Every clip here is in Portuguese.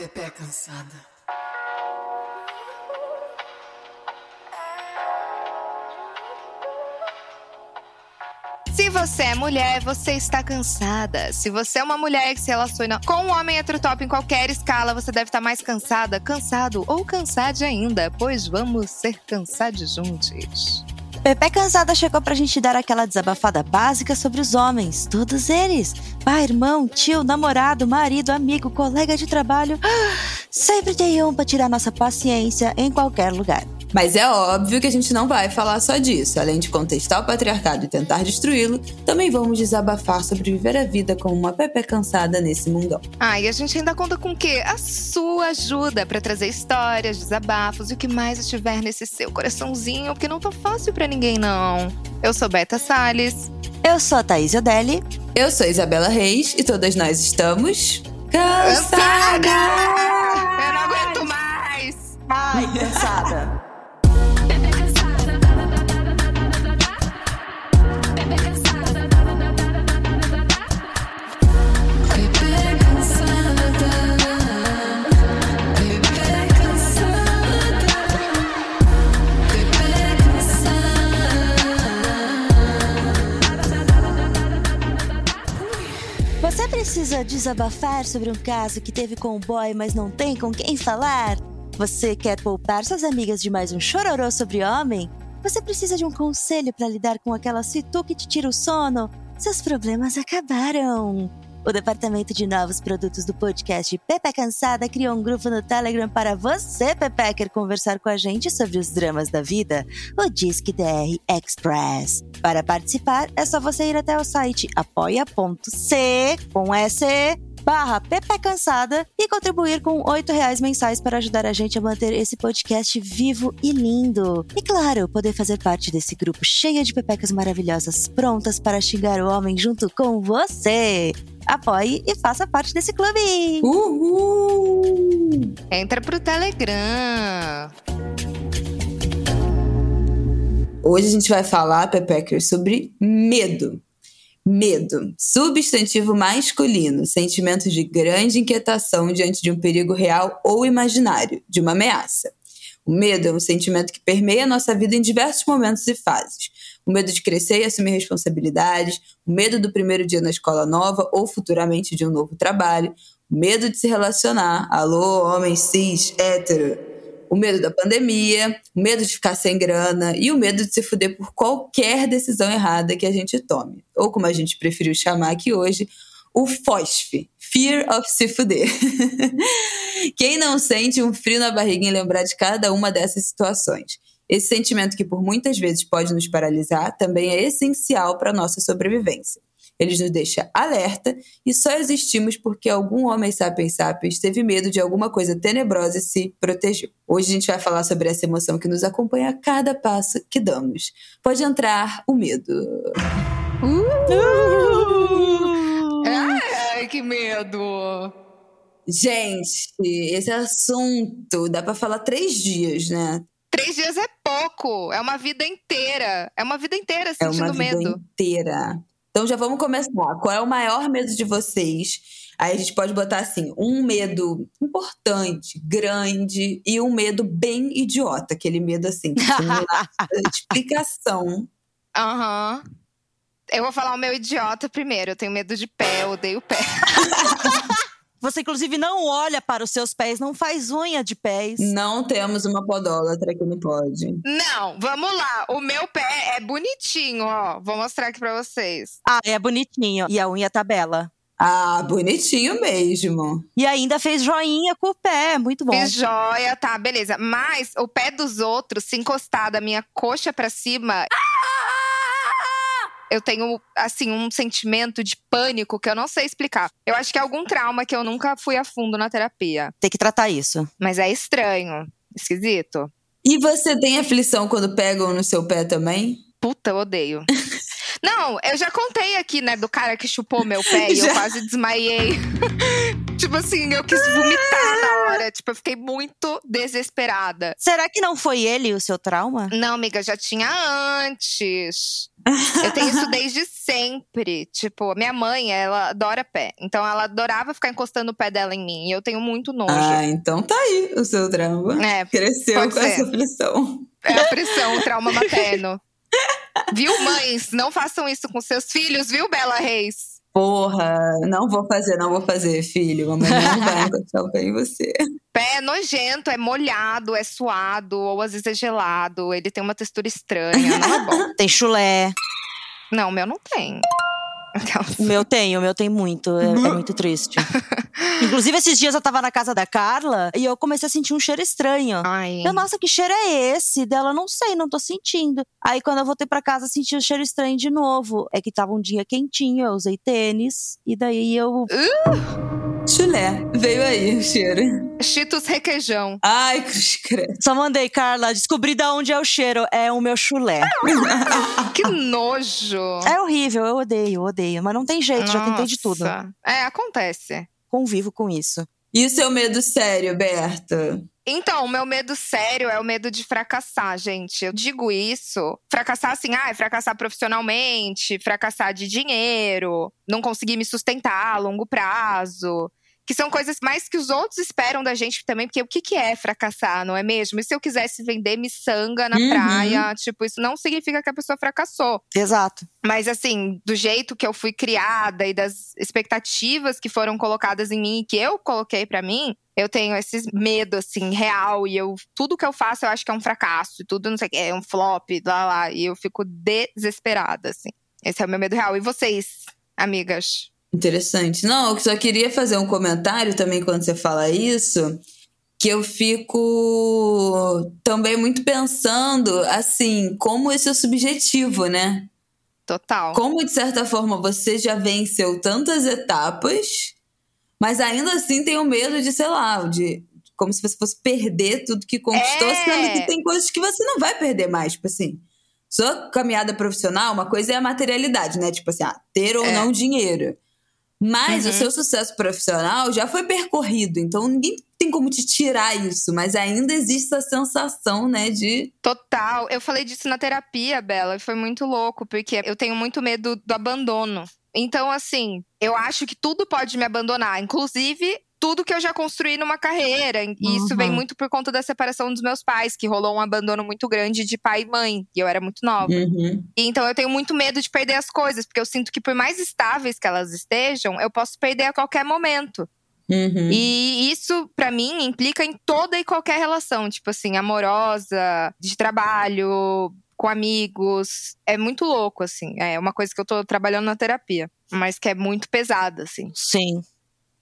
Pepe é cansada. Se você é mulher, você está cansada. Se você é uma mulher que se relaciona com um homem heterotop em qualquer escala, você deve estar mais cansada, cansado ou cansade ainda, pois vamos ser cansados juntos. Pepe Cansada chegou pra gente dar aquela desabafada básica sobre os homens, todos eles. Pai, irmão, tio, namorado, marido, amigo, colega de trabalho. Sempre tem um pra tirar nossa paciência em qualquer lugar. Mas é óbvio que a gente não vai falar só disso. Além de contestar o patriarcado e tentar destruí-lo, também vamos desabafar sobre viver a vida como uma Pepe cansada nesse mundão. Ah, e a gente ainda conta com o quê? A sua ajuda para trazer histórias, desabafos e o que mais estiver nesse seu coraçãozinho, que não tá fácil para ninguém, não. Eu sou Beta Salles. Eu sou a Thaís Odelli. Eu sou Isabela Reis e todas nós estamos. Cansada! Eu não aguento mais! Ai, cansada. Precisa desabafar sobre um caso que teve com o boy, mas não tem com quem falar? Você quer poupar suas amigas de mais um chororô sobre homem? Você precisa de um conselho para lidar com aquela situ que te tira o sono? Seus problemas acabaram! O departamento de novos produtos do podcast Pepe Cansada criou um grupo no Telegram para você, Pepecker, conversar com a gente sobre os dramas da vida, o Disque DR Express. Para participar, é só você ir até o site apoia.c com S barra Pepe Cansada e contribuir com R$ reais mensais para ajudar a gente a manter esse podcast vivo e lindo. E claro, poder fazer parte desse grupo cheio de pepecas maravilhosas prontas para xingar o homem junto com você. Apoie e faça parte desse clube! Uhul! Entra pro Telegram. Hoje a gente vai falar, Pepecker, sobre medo. Medo, substantivo masculino, sentimento de grande inquietação diante de um perigo real ou imaginário, de uma ameaça. O medo é um sentimento que permeia a nossa vida em diversos momentos e fases. O medo de crescer e assumir responsabilidades, o medo do primeiro dia na escola nova ou futuramente de um novo trabalho, o medo de se relacionar, alô, homem cis, hétero, o medo da pandemia, o medo de ficar sem grana e o medo de se fuder por qualquer decisão errada que a gente tome. Ou como a gente preferiu chamar aqui hoje, o FOSF, Fear of se fuder. Quem não sente um frio na barriga em lembrar de cada uma dessas situações? Esse sentimento que por muitas vezes pode nos paralisar também é essencial para a nossa sobrevivência. Ele nos deixa alerta e só existimos porque algum homem sapiens sapiens teve medo de alguma coisa tenebrosa e se protegeu. Hoje a gente vai falar sobre essa emoção que nos acompanha a cada passo que damos. Pode entrar o medo. Ai, que medo! Gente, esse assunto dá para falar três dias, né? Três dias é pouco. É uma vida inteira. É uma vida inteira É sentindo uma vida medo. inteira. Então já vamos começar. Qual é o maior medo de vocês? Aí a gente pode botar assim, um medo importante, grande e um medo bem idiota, aquele medo assim, que dá explicação. Aham. Eu vou falar o meu idiota primeiro. Eu tenho medo de pé, eu odeio pé. Você, inclusive, não olha para os seus pés, não faz unha de pés. Não temos uma podólatra que não pode. Não, vamos lá. O meu pé é bonitinho, ó. Vou mostrar aqui pra vocês. Ah, é bonitinho. E a unha tá bela. Ah, bonitinho mesmo. E ainda fez joinha com o pé, muito bom. Fiz joia, tá, beleza. Mas o pé dos outros, se encostar da minha coxa pra cima. Eu tenho, assim, um sentimento de pânico que eu não sei explicar. Eu acho que é algum trauma que eu nunca fui a fundo na terapia. Tem que tratar isso. Mas é estranho. Esquisito. E você tem aflição quando pegam no seu pé também? Puta, eu odeio. Não, eu já contei aqui, né, do cara que chupou meu pé e eu Já. quase desmaiei. tipo assim, eu quis vomitar na hora. Tipo, eu fiquei muito desesperada. Será que não foi ele o seu trauma? Não, amiga, já tinha antes. Eu tenho isso desde sempre. Tipo, minha mãe, ela adora pé. Então ela adorava ficar encostando o pé dela em mim. E eu tenho muito nojo. Ah, então tá aí o seu trauma. É, Cresceu com ser. essa pressão. É a pressão, o trauma materno. Viu, mães? Não façam isso com seus filhos, viu, Bela Reis? Porra, não vou fazer, não vou fazer, filho. Mamãe não vai encostar o pé em você. Pé é nojento, é molhado, é suado, ou às vezes é gelado. Ele tem uma textura estranha, não é bom. Tem chulé. Não, o meu não tem. O meu tem, o meu tem muito. É, é muito triste. Inclusive, esses dias eu tava na casa da Carla e eu comecei a sentir um cheiro estranho. Ai. Eu, nossa, que cheiro é esse? Dela, não sei, não tô sentindo. Aí, quando eu voltei pra casa, senti o cheiro estranho de novo. É que tava um dia quentinho, eu usei tênis. E daí eu. Chulé, veio aí o cheiro. Cheetos requeijão. Ai, cruz. Só mandei, Carla, descobri da onde é o cheiro. É o meu chulé. Que nojo. É horrível, eu odeio, eu odeio. Mas não tem jeito, já tentei de tudo. Nossa. É, acontece. Convivo com isso. E o seu medo sério, Berta? Então, o meu medo sério é o medo de fracassar, gente. Eu digo isso, fracassar assim, ah, fracassar profissionalmente, fracassar de dinheiro, não conseguir me sustentar a longo prazo. Que são coisas mais que os outros esperam da gente também, porque o que, que é fracassar, não é mesmo? E se eu quisesse vender miçanga na Uhum. praia? Tipo, isso não significa que a pessoa fracassou. Exato. Mas assim, do jeito que eu fui criada e das expectativas que foram colocadas em mim e que eu coloquei pra mim, eu tenho esse medo assim real e eu tudo que eu faço eu acho que é um fracasso, e tudo não sei o que, é um flop, lá lá, e eu fico desesperada assim. Esse é o meu medo real. E vocês, amigas? Interessante. Não, eu só queria fazer um comentário também quando você fala isso, que eu fico também muito pensando, assim, como isso é subjetivo, né? Total. Como, de certa forma, você já venceu tantas etapas, mas ainda assim tem o medo de, sei lá, de. Como se você fosse perder tudo que conquistou, É. sendo que tem coisas que você não vai perder mais. Tipo assim, sua caminhada profissional, uma coisa é a materialidade, né? Tipo assim, ah, ter ou É. não dinheiro. Mas Uhum. o seu sucesso profissional já foi percorrido, então ninguém tem como te tirar isso, mas ainda existe essa sensação, né, de. Total. Eu falei disso na terapia, Bela, e foi muito louco, porque eu tenho muito medo do abandono. Então, assim, eu acho que tudo pode me abandonar, inclusive tudo que eu já construí numa carreira. E isso Uhum. vem muito por conta da separação dos meus pais, que rolou um abandono muito grande de pai e mãe, e eu era muito nova. Uhum. E então eu tenho muito medo de perder as coisas, porque eu sinto que por mais estáveis que elas estejam, eu posso perder a qualquer momento. Uhum. E isso, pra mim, implica em toda e qualquer relação, tipo assim, amorosa, de trabalho, com amigos. É muito louco, assim. É uma coisa que eu tô trabalhando na terapia, mas que é muito pesada, assim. Sim.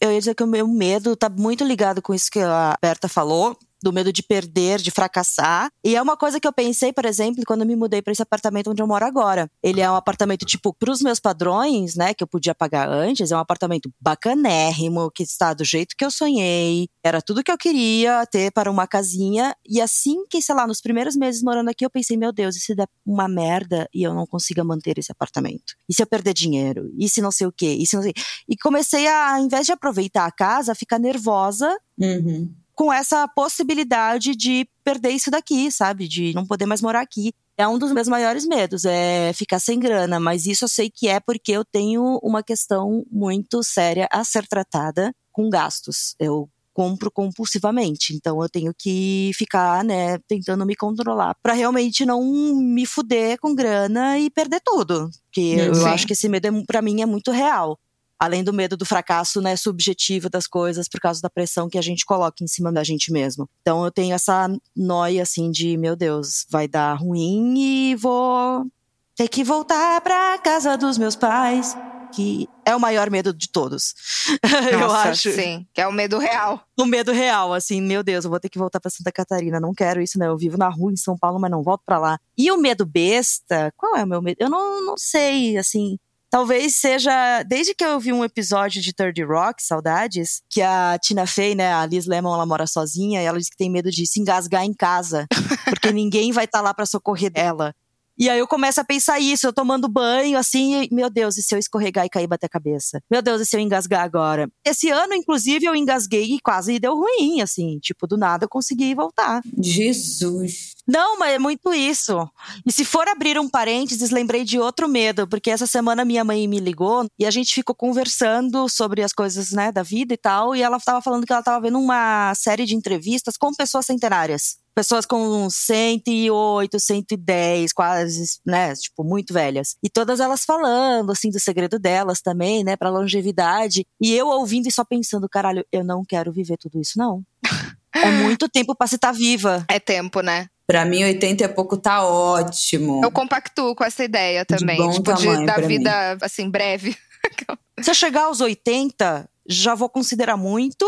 Eu ia dizer que o meu medo tá muito ligado com isso que a Berta falou, do medo de perder, de fracassar. E é uma coisa que eu pensei, por exemplo, quando me mudei para esse apartamento onde eu moro agora. Ele é um apartamento, tipo, pros meus padrões, né, que eu podia pagar antes, é um apartamento bacanérrimo, que está do jeito que eu sonhei. Era tudo que eu queria ter para uma casinha. E assim que, sei lá, nos primeiros meses morando aqui, eu pensei, meu Deus, e se der uma merda e eu não consiga manter esse apartamento? E se eu perder dinheiro? E se não sei o quê? E se não sei... E comecei a, ao invés de aproveitar a casa, ficar nervosa Uhum. Com essa possibilidade de perder isso daqui, sabe? De não poder mais morar aqui. É um dos meus maiores medos, é ficar sem grana, mas isso eu sei que é porque eu tenho uma questão muito séria a ser tratada com gastos. Eu compro compulsivamente, então eu tenho que ficar, né, tentando me controlar para realmente não me fuder com grana e perder tudo. Que eu acho que esse medo é, para mim é muito real além do medo do fracasso, né, subjetivo das coisas por causa da pressão que a gente coloca em cima da gente mesmo. Então eu tenho essa noia assim de, meu Deus, vai dar ruim e vou ter que voltar pra casa dos meus pais, que é o maior medo de todos. eu Nossa, acho. Sim, que é o medo real. O medo real, assim, meu Deus, eu vou ter que voltar pra Santa Catarina, não quero isso, né? Eu vivo na rua em São Paulo, mas não volto pra lá. E o medo besta, qual é o meu medo? Eu não, não sei, assim, Talvez seja, desde que eu vi um episódio de Third Rock, Saudades, que a Tina Fey, né, a Liz Lemon, ela mora sozinha e ela diz que tem medo de se engasgar em casa, porque ninguém vai estar lá pra socorrer ela. E aí eu começo a pensar isso, eu tomando banho, assim, e, meu Deus, e se eu escorregar e cair bater a cabeça? Meu Deus, e se eu engasgar agora? Esse ano, inclusive, eu engasguei e quase deu ruim, assim, tipo, do nada eu consegui voltar. Jesus. Não, mas é muito isso. E se for abrir um parênteses, lembrei de outro medo, porque essa semana minha mãe me ligou e a gente ficou conversando sobre as coisas, né, da vida e tal, e ela estava falando que ela estava vendo uma série de entrevistas com pessoas centenárias pessoas com 108, 110, quase, né, tipo, muito velhas. E todas elas falando, assim, do segredo delas também, né, pra longevidade. E eu ouvindo e só pensando, caralho, eu não quero viver tudo isso, não. É muito tempo pra se estar tá viva. É tempo, né? Pra mim, 80 e pouco tá ótimo. Eu compactuo com essa ideia também. De bom tipo, tamanho de, da vida, mim. assim, breve. Se eu chegar aos 80, já vou considerar muito.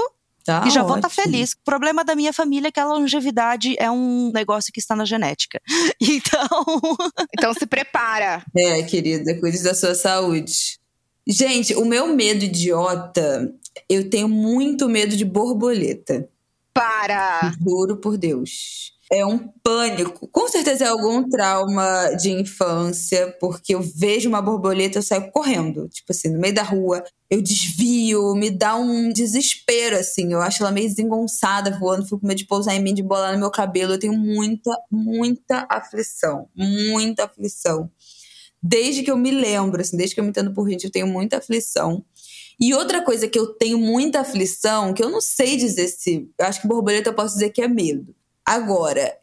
Tá e já vou estar ótimo. feliz. O problema da minha família é que a longevidade é um negócio que está na genética. Então. Então se prepara. É, querida, cuide da sua saúde. Gente, o meu medo idiota, eu tenho muito medo de borboleta. Para! Juro por Deus. É um pânico. Com certeza é algum trauma de infância, porque eu vejo uma borboleta, eu saio correndo. Tipo assim, no meio da rua, eu desvio, me dá um desespero, assim. Eu acho ela meio desengonçada voando, fico com medo de pousar em mim, de bolar no meu cabelo. Eu tenho muita, muita aflição. Muita aflição. Desde que eu me lembro, assim, desde que eu me entendo por gente, eu tenho muita aflição. E outra coisa que eu tenho muita aflição, que eu não sei dizer se. Eu acho que borboleta eu posso dizer que é medo. Agora,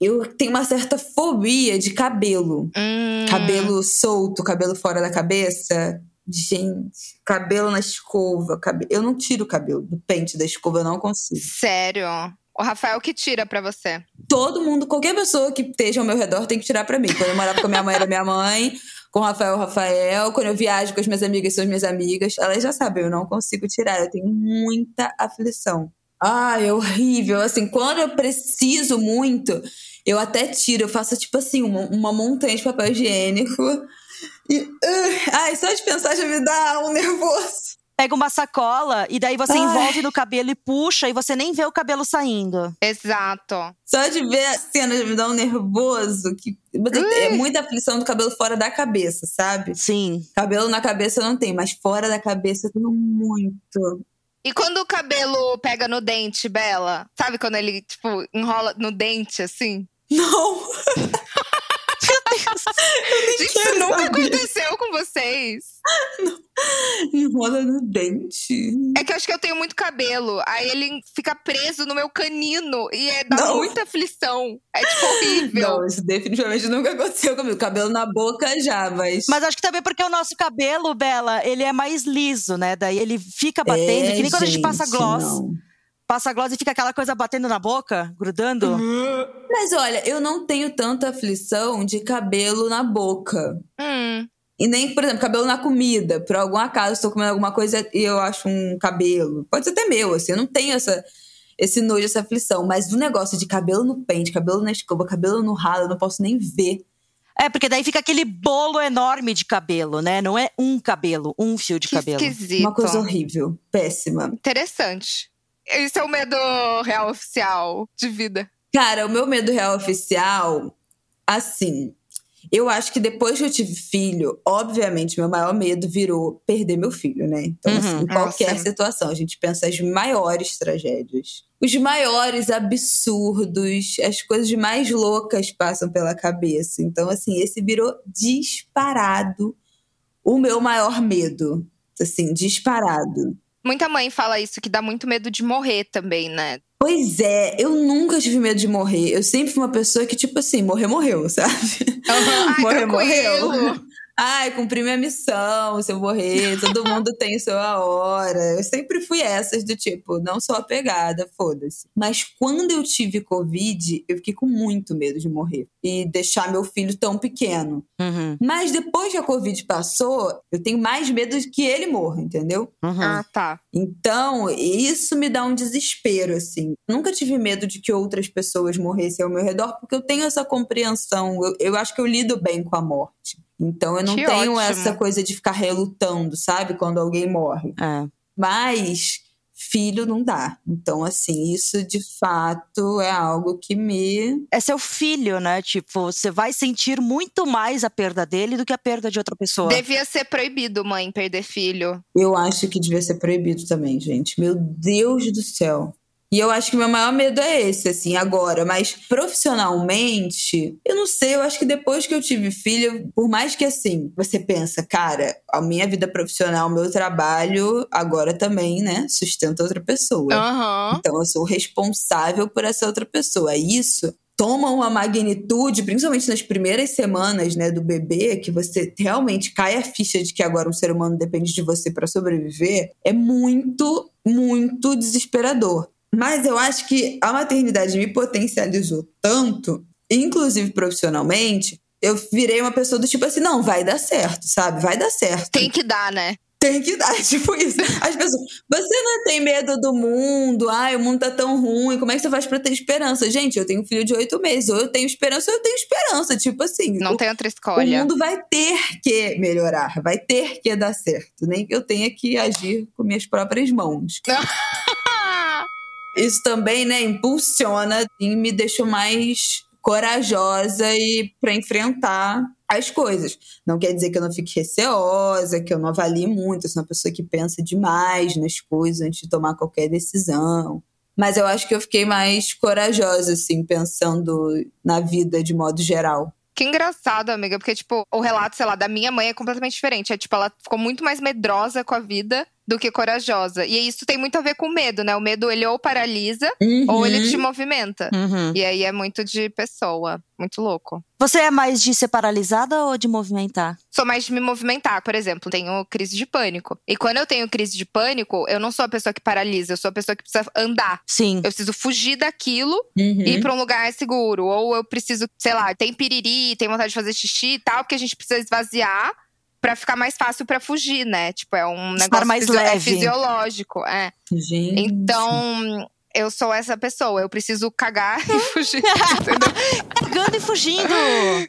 eu tenho uma certa fobia de cabelo. Hum, Cabelo solto, cabelo fora da cabeça. Gente, cabelo na escova. cabe- Eu não tiro o cabelo do pente da escova, eu não consigo. Sério. O Rafael que tira pra você. Todo mundo, qualquer pessoa que esteja ao meu redor tem que tirar pra mim. Quando eu morava com a minha mãe, era minha mãe. Com o Rafael, Rafael. Quando eu viajo com as minhas amigas, são as minhas amigas. Elas já sabem, eu não consigo tirar. Eu tenho muita aflição. Ai, é horrível. Assim, quando eu preciso muito, eu até tiro. Eu faço, tipo assim, uma, uma montanha de papel higiênico. E, uh, ai, só de pensar já me dá um nervoso. Pega uma sacola e daí você Ai. envolve no cabelo e puxa e você nem vê o cabelo saindo. Exato. Só de ver a cena já me dá um nervoso. Que, mas é muita aflição do cabelo fora da cabeça, sabe? Sim. Cabelo na cabeça eu não tenho, mas fora da cabeça eu tenho muito. E quando o cabelo pega no dente, Bela? Sabe quando ele, tipo, enrola no dente, assim? Não! Gente, isso nunca saber. aconteceu com vocês. Enrola no dente. É que eu acho que eu tenho muito cabelo. Aí ele fica preso no meu canino. E é, dá Não. muita aflição. É, tipo, horrível. Não, isso definitivamente nunca aconteceu comigo. Cabelo na boca já, mas. Mas acho que também porque o nosso cabelo, Bela, ele é mais liso, né? Daí ele fica batendo, É, que nem quando a gente passa gente, gloss. não. Passa gloss e fica aquela coisa batendo na boca, grudando. Mas olha, eu não tenho tanta aflição de cabelo na boca. Hum, E nem, por exemplo, cabelo na comida. Por algum acaso, estou comendo alguma coisa e eu acho um cabelo. Pode ser até meu, assim. Eu não tenho essa, esse nojo, essa aflição. Mas do negócio de cabelo no pente, cabelo na escova, cabelo no ralo, eu não posso nem ver. É, porque daí fica aquele bolo enorme de cabelo, né? Não é um cabelo, um fio de que cabelo. esquisito. Uma coisa horrível. Péssima. Interessante. Esse é o medo real oficial de vida. Cara, o meu medo real oficial, assim, eu acho que depois que eu tive filho, obviamente, meu maior medo virou perder meu filho, né? Então, Uhum. assim, em qualquer Nossa. situação, a gente pensa as maiores tragédias. Os maiores absurdos, as coisas mais loucas passam pela cabeça. Então, assim, esse virou disparado o meu maior medo. Assim, disparado. Muita mãe fala isso, que dá muito medo de morrer também, né? Pois é, eu nunca tive medo de morrer. Eu sempre fui uma pessoa que, tipo assim, morrer, morreu, sabe? Ai, Morrer, tranquilo. morreu. Ai, cumpri minha missão, se eu morrer, todo mundo tem sua hora. Eu sempre fui essas do tipo, não sou apegada, foda-se. Mas quando eu tive Covid, eu fiquei com muito medo de morrer e deixar meu filho tão pequeno. Uhum, Mas depois que a Covid passou, eu tenho mais medo de que ele morra, entendeu? uhum. Ah, tá. Então, isso me dá um desespero, assim. Nunca tive medo de que outras pessoas morressem ao meu redor, porque eu tenho essa compreensão. Eu, eu acho que eu lido bem com a morte. Então, eu não Que tenho ótimo. essa coisa de ficar relutando, sabe? Quando alguém morre. É. Mas filho não dá. Então, assim, isso de fato é algo que me. É seu filho, né? Tipo, você vai sentir muito mais a perda dele do que a perda de outra pessoa. Devia ser proibido, mãe, perder filho. Eu acho que devia ser proibido também, gente. Meu Deus do céu. E eu acho que meu maior medo é esse, assim, agora. Mas profissionalmente, eu não sei, eu acho que depois que eu tive filho, por mais que assim, você pensa, cara, a minha vida profissional, o meu trabalho, agora também, né, sustenta outra pessoa. Uhum. Então eu sou responsável por essa outra pessoa. Isso toma uma magnitude, principalmente nas primeiras semanas, né, do bebê, que você realmente cai a ficha de que agora um ser humano depende de você para sobreviver, é muito, muito desesperador. Mas eu acho que a maternidade me potencializou tanto, inclusive profissionalmente, eu virei uma pessoa do tipo assim, não, vai dar certo, sabe? Vai dar certo. Tem que dar, né? Tem que dar, tipo isso. As pessoas, você não tem medo do mundo, ai, o mundo tá tão ruim, como é que você faz pra ter esperança? Gente, eu tenho um filho de oito meses, ou eu tenho esperança ou eu tenho esperança, tipo assim. Não o, tem outra escolha. O mundo vai ter que melhorar, vai ter que dar certo, nem que eu tenha que agir com minhas próprias mãos. Isso também, né, impulsiona e me deixa mais corajosa e para enfrentar as coisas. Não quer dizer que eu não fique receosa, que eu não avalie muito, eu sou uma pessoa que pensa demais nas coisas antes de tomar qualquer decisão. Mas eu acho que eu fiquei mais corajosa, assim, pensando na vida de modo geral. Que engraçado, amiga, porque, tipo, o relato, sei lá, da minha mãe é completamente diferente. É, tipo, ela ficou muito mais medrosa com a vida do que corajosa. E isso tem muito a ver com o medo, né? O medo, ele ou paralisa, uhum. ou ele te movimenta. Uhum. E aí é muito de pessoa. Muito louco. Você é mais de ser paralisada ou de movimentar? Sou mais de me movimentar, por exemplo. Tenho crise de pânico. E quando eu tenho crise de pânico, eu não sou a pessoa que paralisa, eu sou a pessoa que precisa andar. Sim. Eu preciso fugir daquilo uhum. e ir pra um lugar seguro. Ou eu preciso, sei lá, tem piriri, tem vontade de fazer xixi e tal, porque a gente precisa esvaziar para ficar mais fácil para fugir, né? Tipo, é um negócio mais fisio leve. É fisiológico, é. Gente. Então, eu sou essa pessoa, eu preciso cagar e fugir? Cagando e fugindo.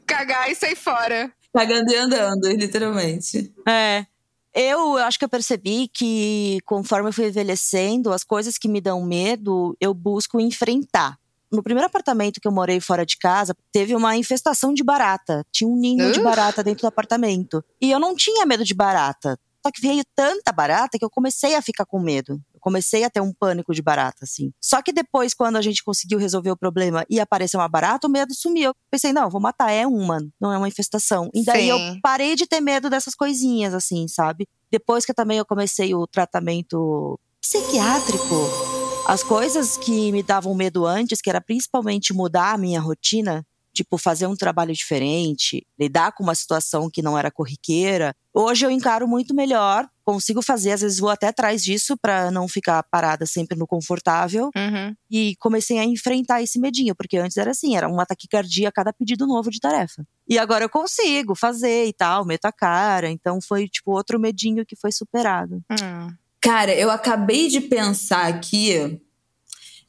cagar e sair fora. Cagando e andando, literalmente. É. Eu acho que eu percebi que conforme eu fui envelhecendo, as coisas que me dão medo, eu busco enfrentar no primeiro apartamento que eu morei fora de casa, teve uma infestação de barata. Tinha um ninho uh. de barata dentro do apartamento. E eu não tinha medo de barata. Só que veio tanta barata que eu comecei a ficar com medo. Eu comecei a ter um pânico de barata, assim. Só que depois, quando a gente conseguiu resolver o problema e apareceu uma barata, o medo sumiu. Eu pensei, não, vou matar, é uma, não é uma infestação. E daí Sim. eu parei de ter medo dessas coisinhas, assim, sabe? Depois que também eu comecei o tratamento psiquiátrico, as coisas que me davam medo antes, que era principalmente mudar a minha rotina, tipo fazer um trabalho diferente, lidar com uma situação que não era corriqueira, hoje eu encaro muito melhor, consigo fazer, às vezes vou até atrás disso para não ficar parada sempre no confortável. Uhum. E comecei a enfrentar esse medinho, porque antes era assim, era um ataque cardíaco a cada pedido novo de tarefa. E agora eu consigo fazer e tal, meto a cara, então foi tipo outro medinho que foi superado. Hum. Cara, eu acabei de pensar aqui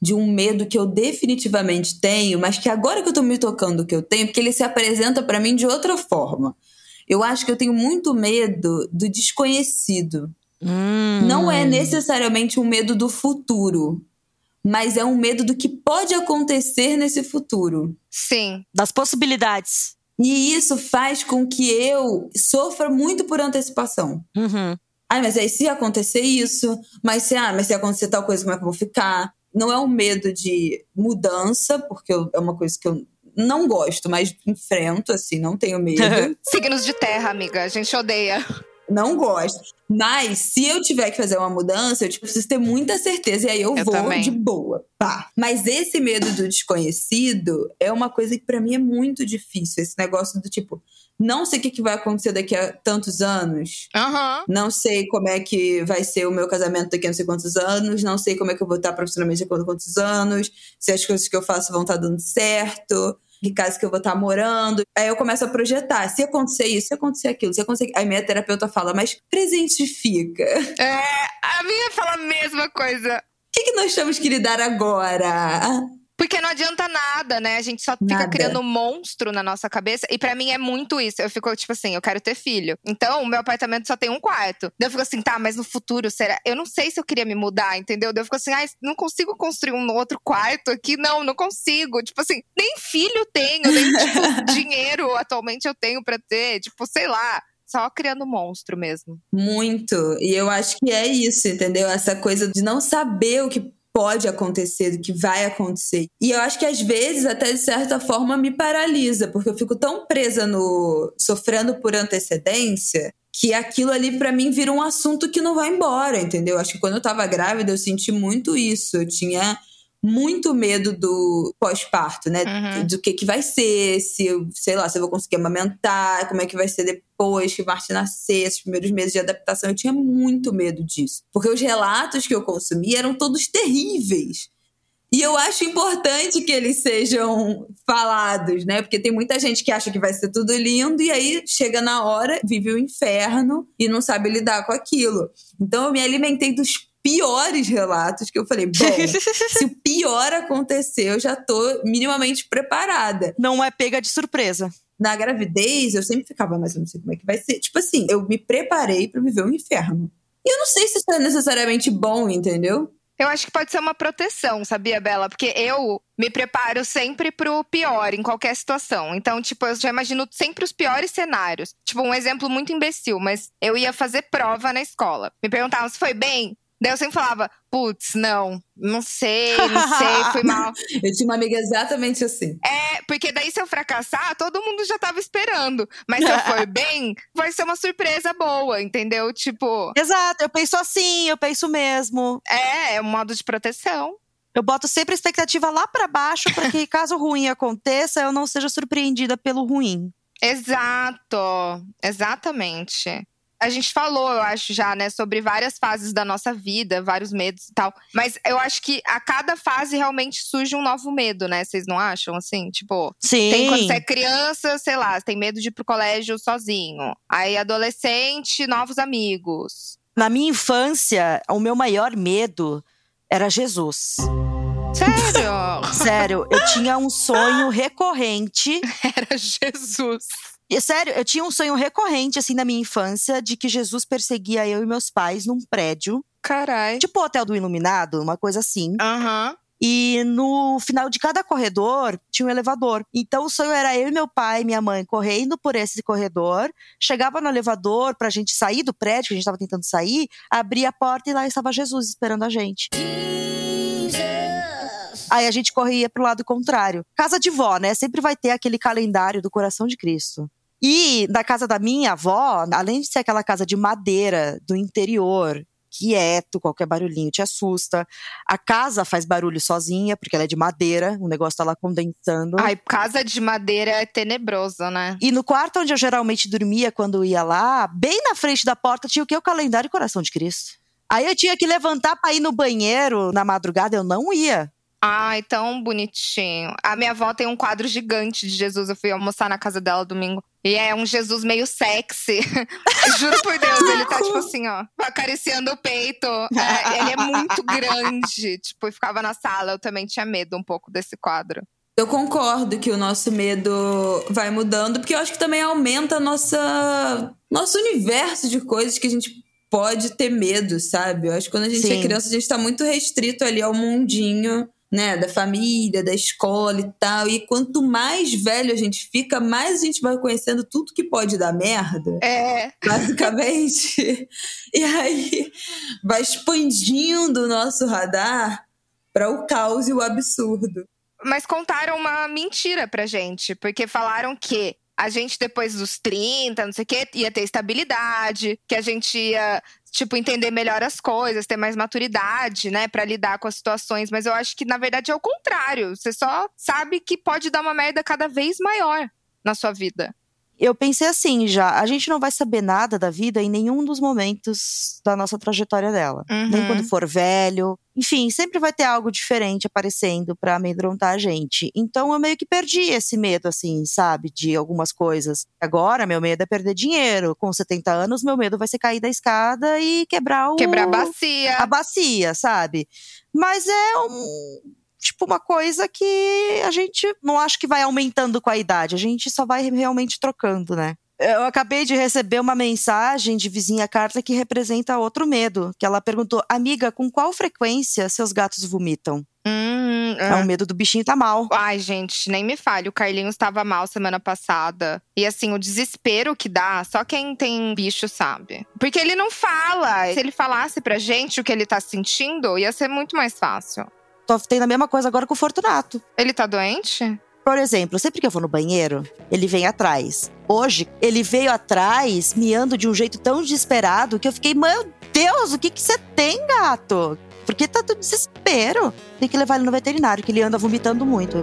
de um medo que eu definitivamente tenho, mas que agora que eu tô me tocando que eu tenho, porque ele se apresenta para mim de outra forma. Eu acho que eu tenho muito medo do desconhecido. Hum. Não é necessariamente um medo do futuro, mas é um medo do que pode acontecer nesse futuro. Sim. Das possibilidades. E isso faz com que eu sofra muito por antecipação. Uhum. Ai, mas aí se acontecer isso, mas se, ah, mas se acontecer tal coisa, como é que eu vou ficar? Não é um medo de mudança, porque eu, é uma coisa que eu não gosto, mas enfrento, assim, não tenho medo. Signos de terra, amiga. A gente odeia. não gosto. Mas se eu tiver que fazer uma mudança, eu tipo, preciso ter muita certeza e aí eu, Eu vou também. de boa. Pá. Mas esse medo do desconhecido é uma coisa que pra mim é muito difícil. Esse negócio do tipo, não sei o que, que vai acontecer daqui a tantos anos. Aham. Não sei como é que vai ser o meu casamento daqui a não sei quantos anos. Não sei como é que eu vou estar profissionalmente daqui a quantos anos. Se as coisas que eu faço vão estar dando certo. Que casa que eu vou estar morando. Aí eu começo a projetar. Se acontecer isso, se acontecer aquilo, se acontecer. Aí minha terapeuta fala, mas presentifica. O É, a minha fala a mesma coisa. que, que nós temos que lidar agora? Porque não adianta nada, né? A gente só fica Nada. criando um monstro na nossa cabeça. E pra mim é muito isso. Eu fico, tipo assim, eu quero ter filho. Então, o meu apartamento só tem um quarto. Daí eu fico assim, tá, mas no futuro, será? Eu não sei se eu queria me mudar, entendeu? Daí eu fico assim, ai, não consigo construir um outro quarto aqui. Não, não consigo. Tipo assim, nem filho tenho, nem, tipo, dinheiro atualmente eu tenho pra ter. Tipo, sei lá. Só criando monstro mesmo. Muito. E eu acho que é isso, entendeu? Essa coisa de não saber o que pode acontecer, do que vai acontecer. E eu acho que às vezes, até de certa forma, me paralisa, porque eu fico tão presa no. sofrendo por antecedência. Que aquilo ali pra mim vira um assunto que não vai embora, entendeu? Acho que quando eu tava grávida eu senti muito isso. Eu tinha muito medo do pós-parto, né? Uhum. Do que que vai ser, se eu, sei lá, se eu vou conseguir amamentar, como é que vai ser depois que o Marte nascer, esses primeiros meses de adaptação. Eu tinha muito medo disso. Porque os relatos que eu consumi eram todos terríveis. E eu acho importante que eles sejam falados, né? Porque tem muita gente que acha que vai ser tudo lindo e aí chega na hora, vive o inferno e não sabe lidar com aquilo. Então eu me alimentei dos piores relatos que eu falei, bom, se o pior acontecer, eu já tô minimamente preparada. Não é pega de surpresa. Na gravidez, eu sempre ficava, mas eu não sei como é que vai ser. Tipo assim, eu me preparei pra viver o inferno. E eu não sei se isso é necessariamente bom, entendeu? Eu acho que pode ser uma proteção, sabia, Bela? Porque eu me preparo sempre pro pior, em qualquer situação. Então, tipo, eu já imagino sempre os piores cenários. Tipo, um exemplo muito imbecil, mas eu ia fazer prova na escola. Me perguntavam se foi bem. Daí eu sempre falava, putz, não, não sei, não sei, fui mal. Eu tinha uma amiga exatamente assim. É, porque daí se eu fracassar, todo mundo já tava esperando. Mas se eu for bem, vai ser uma surpresa boa, entendeu? Tipo, Exato, eu penso assim, eu penso mesmo. é, é um modo de proteção. Eu boto sempre a expectativa lá pra baixo para que caso ruim aconteça, eu não seja surpreendida pelo ruim. Exato, exatamente. A gente falou, eu acho, já, né, sobre várias fases da nossa vida, vários medos e tal. Mas eu acho que a cada fase realmente surge um novo medo, né? Vocês não acham? Assim, tipo, Sim. tem quando você é criança, sei lá, você tem medo de ir pro colégio sozinho. Aí, adolescente, novos amigos. Na minha infância, o meu maior medo era Jesus. Sério? Sério, eu tinha um sonho recorrente. Era Jesus. E, sério, eu tinha um sonho recorrente, assim, na minha infância, de que Jesus perseguia eu e meus pais num prédio. Carai. Tipo o Hotel do Iluminado, uma coisa assim. Aham. E no final de cada corredor tinha um elevador. Então o sonho era eu e meu pai e minha mãe correndo por esse corredor. Chegava no elevador pra gente sair do prédio, que a gente tava tentando sair, abria a porta e lá estava Jesus esperando a gente. Aí a gente corria pro lado contrário. Casa de vó, né? Sempre vai ter aquele calendário do coração de Cristo. E na casa da minha avó, além de ser aquela casa de madeira do interior, quieto, qualquer barulhinho te assusta. A casa faz barulho sozinha, porque ela é de madeira, o negócio tá lá condensando. Ai, casa de madeira é tenebroso, né? E no quarto onde eu geralmente dormia quando ia lá, bem na frente da porta tinha o que? O calendário Coração de Cristo. Aí eu tinha que levantar pra ir no banheiro na madrugada, eu não ia. Ai, tão bonitinho. A minha avó tem um quadro gigante de Jesus. Eu fui almoçar na casa dela domingo. E é um Jesus meio sexy. Juro por Deus, ele tá tipo assim, ó, acariciando o peito. É, ele é muito grande. Tipo, e ficava na sala. Eu também tinha medo um pouco desse quadro. Eu concordo que o nosso medo vai mudando, porque eu acho que também aumenta nossa nosso universo de coisas que a gente pode ter medo, sabe? Eu acho que quando a gente Sim. é criança, a gente tá muito restrito ali ao mundinho, né? Da família, da escola e tal. E quanto mais velho a gente fica, mais a gente vai conhecendo tudo que pode dar merda É. basicamente. e aí vai expandindo o nosso radar para o caos e o absurdo. Mas contaram uma mentira pra gente, porque falaram que a gente, depois dos 30, não sei o quê, ia ter estabilidade, que a gente ia, tipo, entender melhor as coisas, ter mais maturidade, né, pra lidar com as situações. Mas eu acho que, na verdade, é o contrário. Você só sabe que pode dar uma merda cada vez maior na sua vida. Eu pensei assim já, a gente não vai saber nada da vida em nenhum dos momentos da nossa trajetória dela. Uhum. Nem quando for velho. Enfim, sempre vai ter algo diferente aparecendo pra amedrontar a gente. Então eu meio que perdi esse medo, assim, sabe? De algumas coisas. Agora, meu medo é perder dinheiro. Com 70 anos, meu medo vai ser cair da escada e quebrar o. Quebrar a bacia. a bacia, sabe? Mas é um. Tipo uma coisa que a gente não acha que vai aumentando com a idade, a gente só vai realmente trocando, né? Eu acabei de receber uma mensagem de vizinha Carla que representa outro medo. Que ela perguntou: Amiga, com qual frequência seus gatos vomitam? Hum, É o medo do bichinho tá mal. Ai, gente, nem me fale. O Carlinhos estava mal semana passada. E assim, o desespero que dá, só quem tem bicho sabe. Porque ele não fala. Se ele falasse pra gente o que ele tá sentindo, ia ser muito mais fácil. Tô tendo a mesma coisa agora com o Fortunato. Ele tá doente? Por exemplo, sempre que eu vou no banheiro, ele vem atrás. Hoje, ele veio atrás, miando de um jeito tão desesperado que eu fiquei, meu Deus, o que que você tem, gato? Porque tá do desespero. Tem que levar ele no veterinário, que ele anda vomitando muito.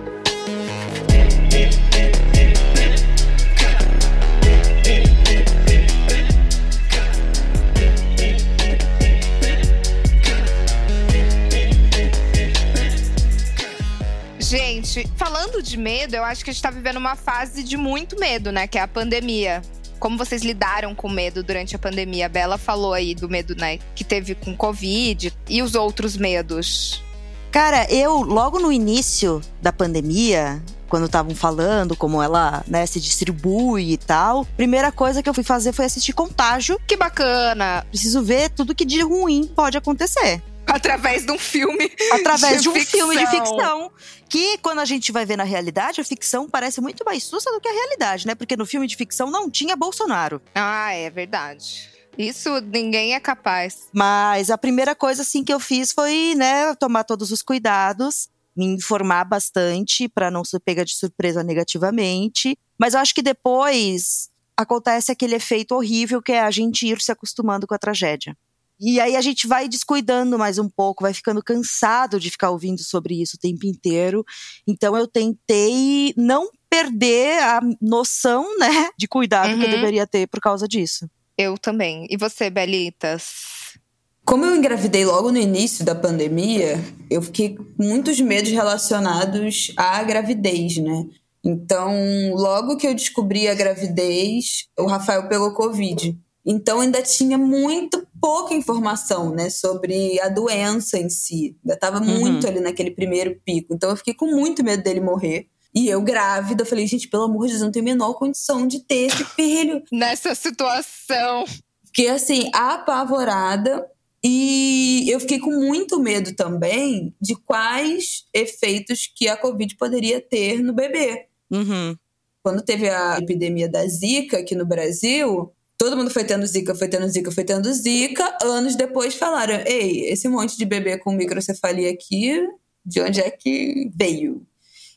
Gente, falando de medo, eu acho que a gente tá vivendo uma fase de muito medo, né? Que é a pandemia. Como vocês lidaram com medo durante a pandemia? A Bela falou aí do medo, né, que teve com Covid e os outros medos. Cara, eu, logo no início da pandemia, quando estavam falando como ela né, se distribui e tal, primeira coisa que eu fui fazer foi assistir Contágio. Que bacana! Preciso ver tudo que de ruim pode acontecer. Através de um filme. Através de, De um ficção. filme de ficção. Que quando a gente vai ver na realidade, a ficção parece muito mais sussa do que a realidade, né? Porque no filme de ficção não tinha Bolsonaro. Ah, é verdade. Isso ninguém é capaz. Mas a primeira coisa assim que eu fiz foi, né, tomar todos os cuidados, me informar bastante para não ser pega de surpresa negativamente. Mas eu acho que depois acontece aquele efeito horrível que é a gente ir se acostumando com a tragédia. E aí a gente vai descuidando mais um pouco, vai ficando cansado de ficar ouvindo sobre isso o tempo inteiro. Então eu tentei não perder a noção, né, de cuidado que eu Uhum. deveria ter por causa disso. Eu também. E você, Belitas? Como eu engravidei logo no início da pandemia, eu fiquei com muitos medos relacionados à gravidez, né? Então, logo que eu descobri a gravidez, o Rafael pegou Covid. Então, ainda tinha muito pouca informação, né, sobre a doença em si. Ainda estava muito ali naquele primeiro pico. Então, eu fiquei com muito medo dele morrer. E eu grávida, eu falei, gente, pelo amor de Deus, eu não tenho a menor condição de ter esse filho. Nessa situação. Fiquei assim, apavorada. E eu fiquei com muito medo também de quais efeitos que a Covid poderia ter no bebê. Uhum. Quando teve a epidemia da Zika aqui no Brasil, todo mundo foi tendo Zika, foi tendo Zika, foi tendo Zika. Anos depois falaram: ei, esse monte de bebê com microcefalia aqui, de onde é que veio?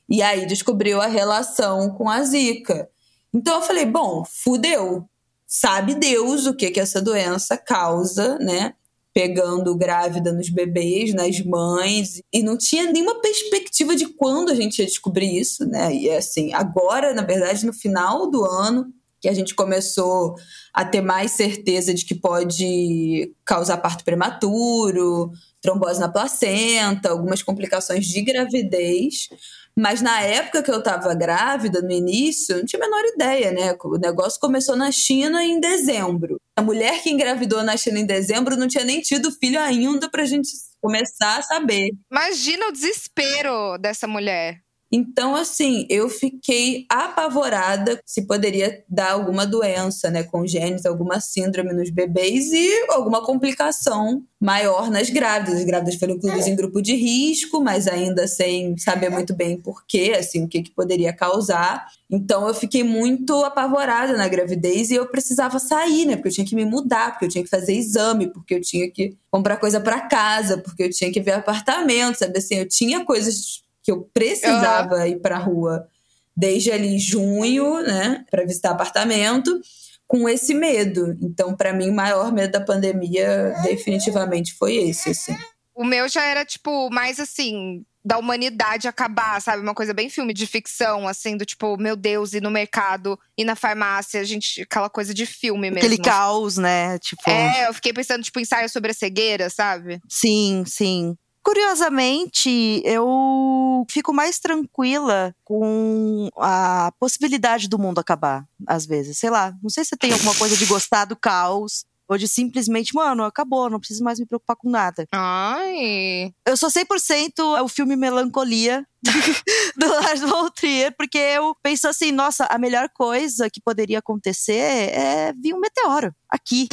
E aí descobriu a relação com a Zika. Então eu falei: bom, fudeu. Sabe Deus o que, que essa doença causa, né? Pegando grávida nos bebês, nas mães. E não tinha nenhuma perspectiva de quando a gente ia descobrir isso, né? E assim, agora, na verdade, no final do ano, que a gente começou a ter mais certeza de que pode causar parto prematuro, trombose na placenta, algumas complicações de gravidez. Mas na época que eu estava grávida, no início, não tinha a menor ideia, né? O negócio começou na China em dezembro. A mulher que engravidou na China em dezembro não tinha nem tido filho ainda pra gente começar a saber. Imagina o desespero dessa mulher. Então, assim, eu fiquei apavorada se poderia dar alguma doença, né, congênita, alguma síndrome nos bebês e alguma complicação maior nas grávidas. As grávidas foram incluídas em grupo de risco, mas ainda sem saber muito bem por quê, assim, o que, que poderia causar. Então, eu fiquei muito apavorada na gravidez e eu precisava sair, né, porque eu tinha que me mudar, porque eu tinha que fazer exame, porque eu tinha que comprar coisa para casa, porque eu tinha que ver apartamento, sabe assim, eu tinha coisas que eu precisava ir pra rua desde ali junho, né, para visitar apartamento, com esse medo. Então, para mim, o maior medo da pandemia definitivamente foi esse, assim. O meu já era, tipo, mais assim, da humanidade acabar, sabe? Uma coisa bem filme de ficção, assim, do tipo, meu Deus, ir no mercado, ir na farmácia, gente, aquela coisa de filme mesmo. Aquele caos, né? Tipo. É, eu fiquei pensando, tipo, ensaio sobre a cegueira, sabe? Sim, sim. Curiosamente, eu fico mais tranquila com a possibilidade do mundo acabar, às vezes. Sei lá, não sei se tem alguma coisa de gostar do caos, Ou de simplesmente, mano, acabou, não preciso mais me preocupar com nada. Ai. Eu sou 100% o filme Melancolia do Lars von Trier, porque eu penso assim, nossa, a melhor coisa que poderia acontecer é vir um meteoro aqui.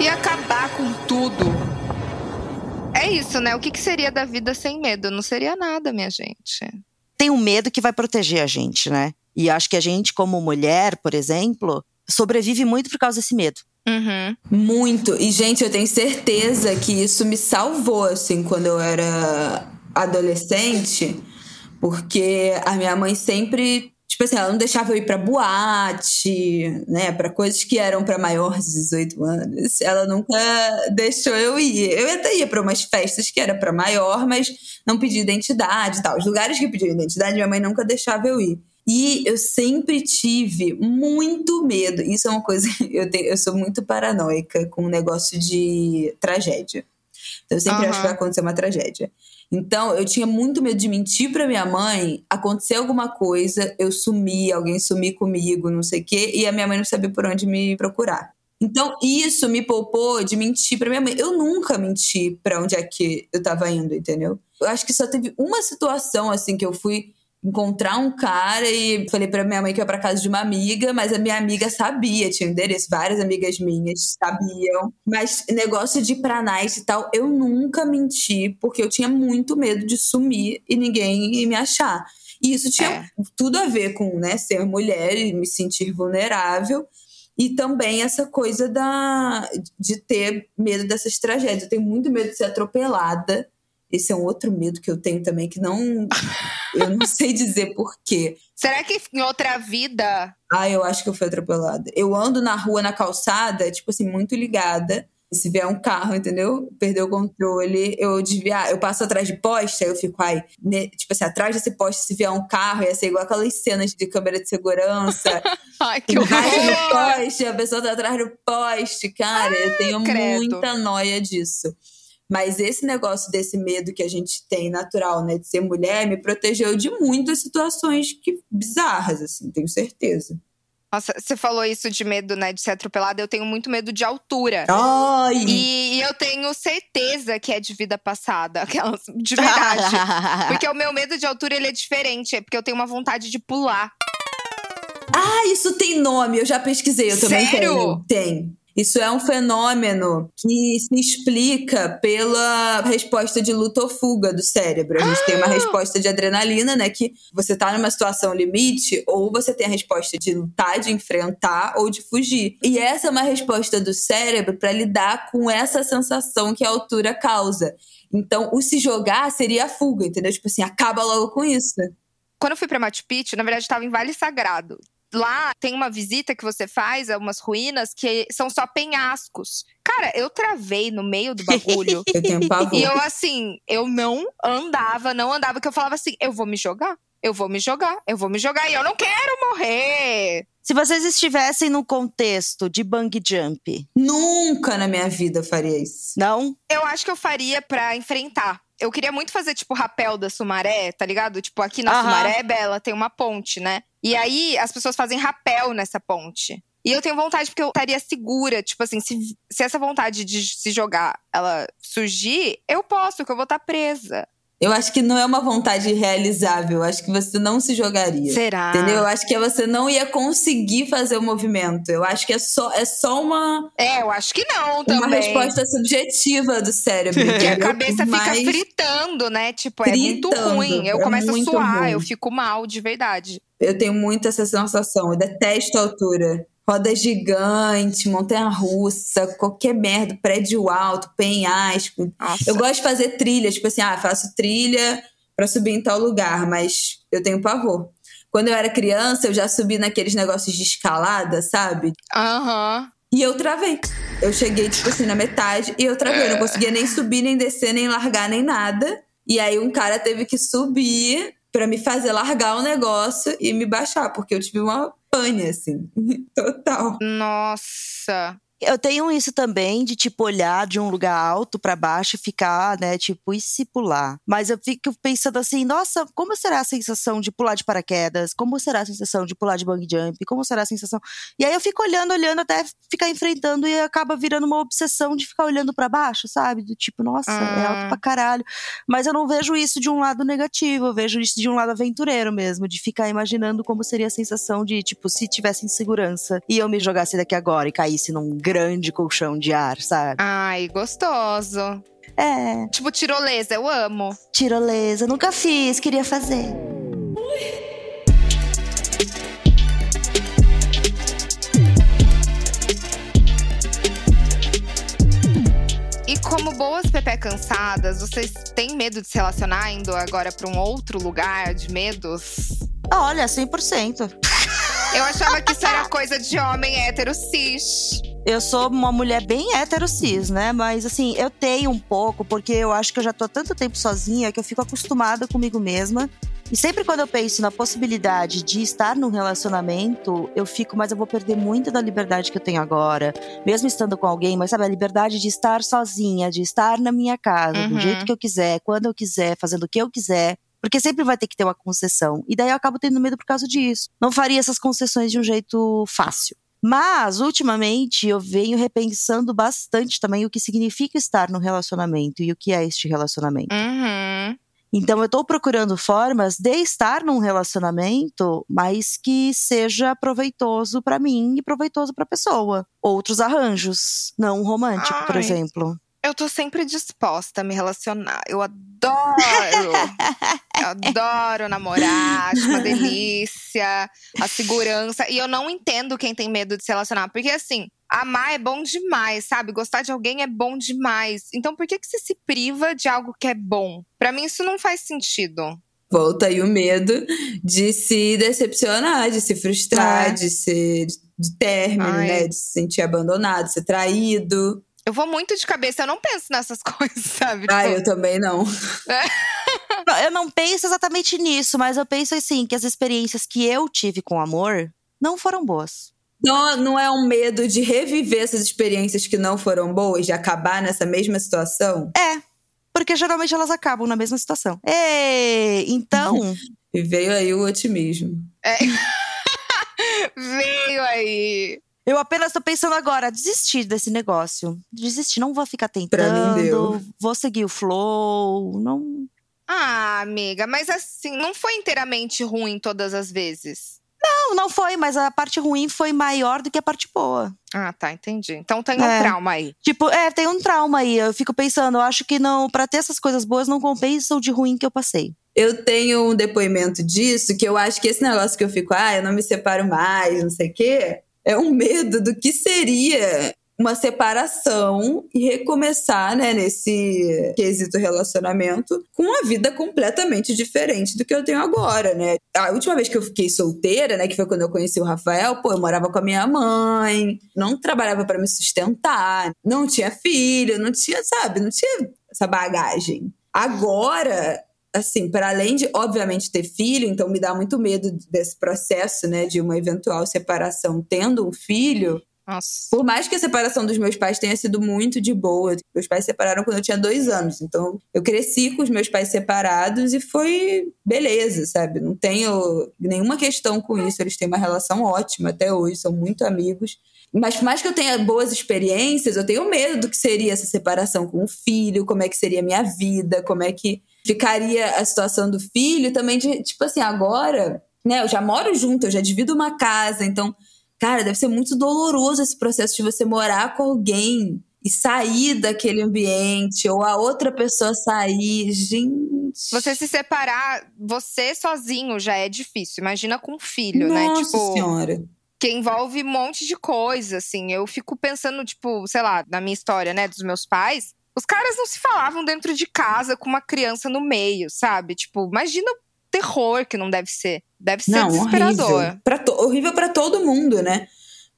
E acabar com tudo. É isso, né? O que, que seria da vida sem medo? Não seria nada, minha gente. Tem um medo que vai proteger a gente, né? E acho que a gente, como mulher, por exemplo, sobrevive muito por causa desse medo. Uhum. Muito. E, gente, eu tenho certeza que isso me salvou, assim, quando eu era adolescente, porque a minha mãe sempre. Tipo assim, ela não deixava eu ir pra boate, né? Pra coisas que eram para maiores de 18 anos. Ela nunca deixou eu ir. Eu até ia pra umas festas que era para maior, mas não pedia identidade e tal. Os lugares que pediam identidade, minha mãe nunca deixava eu ir. E eu sempre tive muito medo. Isso é uma coisa. Eu, tenho, eu sou muito paranoica com o negócio de tragédia. Então, eu sempre Aham. acho que vai acontecer uma tragédia. Então, eu tinha muito medo de mentir pra minha mãe, acontecer alguma coisa, eu sumir, alguém sumir comigo, não sei o quê, e a minha mãe não sabia por onde me procurar. Então, isso me poupou de mentir pra minha mãe. Eu nunca menti pra onde é que eu tava indo, entendeu? Eu acho que só teve uma situação, assim, que eu fui encontrar um cara e falei pra minha mãe que ia pra casa de uma amiga, mas a minha amiga sabia, tinha um endereço, várias amigas minhas sabiam. Mas negócio de ir pra night e tal, eu nunca menti, porque eu tinha muito medo de sumir e ninguém me achar. E isso tinha É. tudo a ver com, né, ser mulher e me sentir vulnerável. E também essa coisa da, de ter medo dessas tragédias. Eu tenho muito medo de ser atropelada. Esse é um outro medo que eu tenho também, que não. eu não sei dizer por quê. Será que em outra vida. Ah, eu acho que eu fui atropelada. Eu ando na rua, na calçada, tipo assim, muito ligada. E se vier um carro, entendeu? Perder o controle, eu desviar. Eu passo atrás de poste, aí eu fico, ai, tipo assim, atrás desse poste, se vier um carro, ia ser igual aquelas cenas de câmera de segurança. Ai, que bate no horror! poste, a pessoa tá atrás do poste. Cara, eu tenho credo. muita noia disso. Mas esse negócio desse medo que a gente tem natural, né, de ser mulher, me protegeu de muitas situações que, bizarras, assim, tenho certeza. Nossa, você falou isso de medo, né, de ser atropelada. Eu tenho muito medo de altura. Ai! E, e eu tenho certeza que é de vida passada, aquelas de verdade. Porque o meu medo de altura ele é diferente, é porque eu tenho uma vontade de pular. Ah, isso tem nome, eu já pesquisei, eu também Sério? tenho. Tem. Isso é um fenômeno que se explica pela resposta de luta ou fuga do cérebro. A gente tem uma Ah! resposta de adrenalina, né? Que você tá numa situação limite, ou você tem a resposta de lutar, de enfrentar ou de fugir. E essa é uma resposta do cérebro para lidar com essa sensação que a altura causa. Então, o se jogar seria a fuga, entendeu? Tipo assim, acaba logo com isso. Quando eu fui pra Machu Picchu, na verdade, eu tava em Vale Sagrado. Lá tem uma visita que você faz a umas ruínas que são só penhascos. Cara, eu travei no meio do bagulho. Eu tenho pavor. e eu, assim, eu não andava, não andava, porque eu falava assim: eu vou me jogar, eu vou me jogar, eu vou me jogar, e eu não quero morrer. Se vocês estivessem no contexto de bang jump, Nunca na minha vida eu faria isso. não? Eu acho que eu faria pra enfrentar. Eu queria muito fazer, tipo, rapel da Sumaré, tá ligado? Tipo, aqui na Aham. Sumaré, Bela, tem uma ponte, né? E aí, as pessoas fazem rapel nessa ponte. E eu tenho vontade, porque eu estaria segura. Tipo assim, se, se essa vontade de se jogar, ela surgir, eu posso, porque eu vou estar presa. Eu acho que não é uma vontade realizável. Eu acho que você não se jogaria. Será? Entendeu? Eu acho que você não ia conseguir fazer o movimento. Eu acho que é só, é só uma, É, eu acho que não também. uma resposta subjetiva do cérebro. Porque a cabeça fica fritando, né? Tipo, é muito Fritando. ruim. Eu É começo a suar, ruim. eu fico mal, de verdade. Eu tenho muito essa sensação. Eu detesto a altura. Roda gigante, montanha-russa, qualquer merda, prédio alto, penhasco. Nossa. Eu gosto de fazer trilha, tipo assim, ah, faço trilha pra subir em tal lugar, mas eu tenho pavor. Quando eu era criança, eu já subi naqueles negócios de escalada, sabe? Aham. E eu travei. Eu cheguei, tipo assim, na metade e eu travei. Eu não conseguia nem subir, nem descer, nem largar, nem nada. E aí um cara teve que subir pra me fazer largar o negócio e me baixar, porque eu tive uma pane, assim. Total. Nossa. Eu tenho isso também de tipo olhar de um lugar alto para baixo e ficar, né, tipo, e se pular. Mas eu fico pensando assim, nossa, como será a sensação de pular de paraquedas? Como será a sensação de pular de bungee jump? Como será a sensação? E aí eu fico olhando, olhando até ficar enfrentando e acaba virando uma obsessão de ficar olhando para baixo, sabe? Do tipo, nossa, é alto Ah. pra caralho. Mas eu não vejo isso de um lado negativo, eu vejo isso de um lado aventureiro mesmo, de ficar imaginando como seria a sensação de, tipo, se tivesse insegurança e eu me jogasse daqui agora e caísse num grande colchão de ar, sabe? Ai, gostoso. É, Tipo, tirolesa, eu amo. Tirolesa, nunca fiz, queria fazer. E como boas Pepe cansadas, vocês têm medo de se relacionar indo agora pra um outro lugar de medos? olha, 100%. Eu achava que isso era coisa de homem hétero cis. Eu sou uma mulher bem hétero cis, né? Mas assim, eu tenho um pouco, porque eu acho que eu já tô há tanto tempo sozinha que eu fico acostumada comigo mesma. E sempre quando eu penso na possibilidade de estar num relacionamento, eu fico, mas eu vou perder muito da liberdade que eu tenho agora, mesmo estando com alguém, mas sabe, a liberdade de estar sozinha, de estar na minha casa, Uhum. do jeito que eu quiser, quando eu quiser, fazendo o que eu quiser. Porque sempre vai ter que ter uma concessão. E daí eu acabo tendo medo por causa disso. Não faria essas concessões de um jeito fácil. Mas, ultimamente, eu venho repensando bastante também o que significa estar num relacionamento e o que é este relacionamento. Uhum. Então, eu tô procurando formas de estar num relacionamento, mas que seja proveitoso pra mim e proveitoso pra pessoa. Outros arranjos, não romântico, por Ai. exemplo. Eu tô sempre disposta a me relacionar. Eu adoro. eu adoro namorar, acho uma delícia, a segurança. E eu não entendo quem tem medo de se relacionar. Porque, assim, amar é bom demais, sabe? Gostar de alguém é bom demais. Então, por que, que você se priva de algo que é bom? Pra mim, isso não faz sentido. Volta aí o medo de se decepcionar, de se frustrar, É. de ser de término, Ai. né? De se sentir abandonado, de ser traído. Eu vou muito de cabeça, eu não penso nessas coisas, sabe? Ah, Tipo, eu também não. Não, Eu não penso exatamente nisso, mas eu penso assim, que as experiências que eu tive com amor não foram boas. Não, não é um medo de reviver essas experiências que não foram boas, de acabar nessa mesma situação? É, porque geralmente elas acabam na mesma situação. Ei, então, E veio aí o otimismo. Veio aí. Eu apenas tô pensando agora, desistir desse negócio. Desistir, não vou ficar tentando, vou seguir o flow, não... Ah, amiga, mas assim, não foi inteiramente ruim todas as vezes. Não, não foi, mas a parte ruim foi maior do que a parte boa. Ah, tá, entendi. Então tem um É. trauma aí. Tipo, é, tem um trauma aí. Eu fico pensando, eu acho que não, para ter essas coisas boas não compensa o de ruim que eu passei. Eu tenho um depoimento disso, que eu acho que esse negócio que eu fico, ah, eu não me separo mais, não sei o quê, é um medo do que seria uma separação e recomeçar, né, nesse quesito relacionamento com uma vida completamente diferente do que eu tenho agora, né? A última vez que eu fiquei solteira, né, que foi quando eu conheci o Rafael, pô, eu morava com a minha mãe, não trabalhava para me sustentar, não tinha filho, não tinha, sabe, não tinha essa bagagem. Agora, assim, para além de, obviamente, ter filho, então me dá muito medo desse processo, né, de uma eventual separação tendo um filho. Nossa. Por mais que a separação dos meus pais tenha sido muito de boa, meus pais se separaram quando eu tinha dois anos, então eu cresci com os meus pais separados e foi beleza, sabe? Não tenho nenhuma questão com isso, eles têm uma relação ótima até hoje, são muito amigos. Mas por mais que eu tenha boas experiências, eu tenho medo do que seria essa separação com o filho, como é que seria a minha vida, como é que ficaria a situação do filho, também de, tipo assim, agora, né, eu já moro junto, eu já divido uma casa, então, cara, deve ser muito doloroso esse processo de você morar com alguém e sair daquele ambiente, ou a outra pessoa sair, gente. Você se separar, você sozinho já é difícil. Imagina com um filho, Nossa né? Tipo, senhora. Que envolve um monte de coisa, assim. Eu fico pensando, tipo, sei lá, na minha história, né, dos meus pais. Os caras não se falavam dentro de casa com uma criança no meio, sabe? Tipo, imagina o terror que não deve ser. Deve ser Não, desesperador. horrível. Pra to- horrível para todo mundo, né?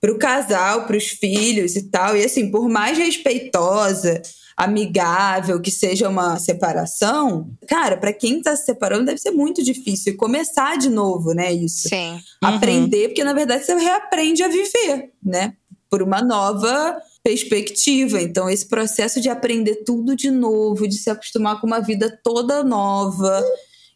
Pro casal, pros filhos e tal. E assim, por mais respeitosa, amigável que seja uma separação, cara, pra quem tá se separando deve ser muito difícil. E começar de novo, né? Isso. Sim. Uhum. Aprender, porque na verdade você reaprende a viver, né? Por uma nova perspectiva. Então, esse processo de aprender tudo de novo, de se acostumar com uma vida toda nova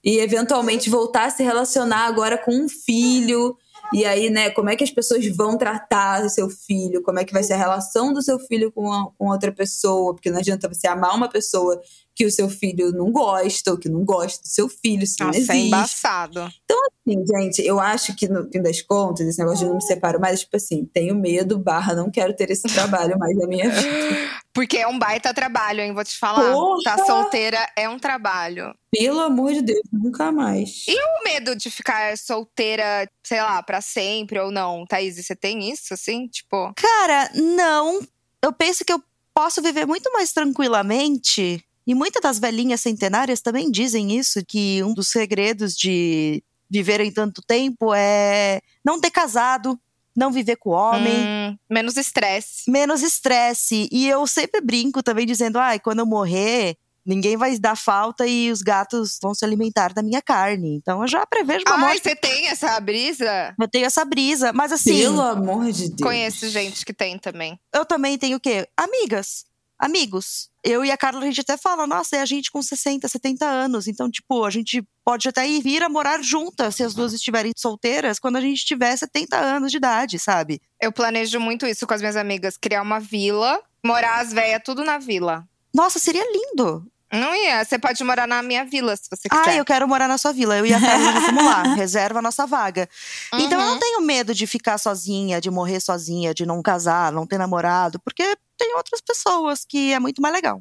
e eventualmente voltar a se relacionar agora com um filho. E aí, né, como é que as pessoas vão tratar o seu filho? Como é que vai ser a relação do seu filho com, a, com outra pessoa? Porque não adianta você amar uma pessoa que o seu filho não gosta, ou que não gosta do seu filho, isso Nossa, não existe. é embaçado. Então, assim, gente, eu acho que no fim das contas, esse negócio de não me separo mais, tipo assim, tenho medo, barra, não quero ter esse trabalho mais na minha vida. Porque é um baita trabalho, hein? Vou te falar. Porra! Tá solteira é um trabalho. Pelo amor de Deus, nunca mais. E o medo de ficar solteira, sei lá, pra sempre ou não? Thaís, você tem isso, assim? Tipo. Cara, não. Eu penso que eu posso viver muito mais tranquilamente. E muitas das velhinhas centenárias também dizem isso, que um dos segredos de viverem tanto tempo é não ter casado, não viver com homem, hum, menos estresse. menos estresse. E eu sempre brinco também dizendo, ai, quando eu morrer, ninguém vai dar falta e os gatos vão se alimentar da minha carne. Então eu já prevejo uma Ai, morte. você tem essa brisa? Eu tenho essa brisa, mas assim, Pelo amor de Deus. Conheço gente que tem também. eu também tenho o quê? Amigas. Amigos. Eu e a Carla, a gente até fala, nossa, é a gente com 60, 70 anos. Então, tipo, a gente pode até ir vir a morar juntas se as duas estiverem solteiras quando a gente tiver 70 anos de idade, sabe? Eu planejo muito isso com as minhas amigas. Criar uma vila, morar as velhas tudo na vila. Nossa, seria lindo. Não ia. Você pode morar na minha vila, se você quiser. Ah, eu quero morar na sua vila. Eu e a Carla já vamos lá. Reserva a nossa vaga. Então eu Uhum. não tenho medo de ficar sozinha, de morrer sozinha, de não casar, não ter namorado, porque tem outras pessoas que é muito mais legal.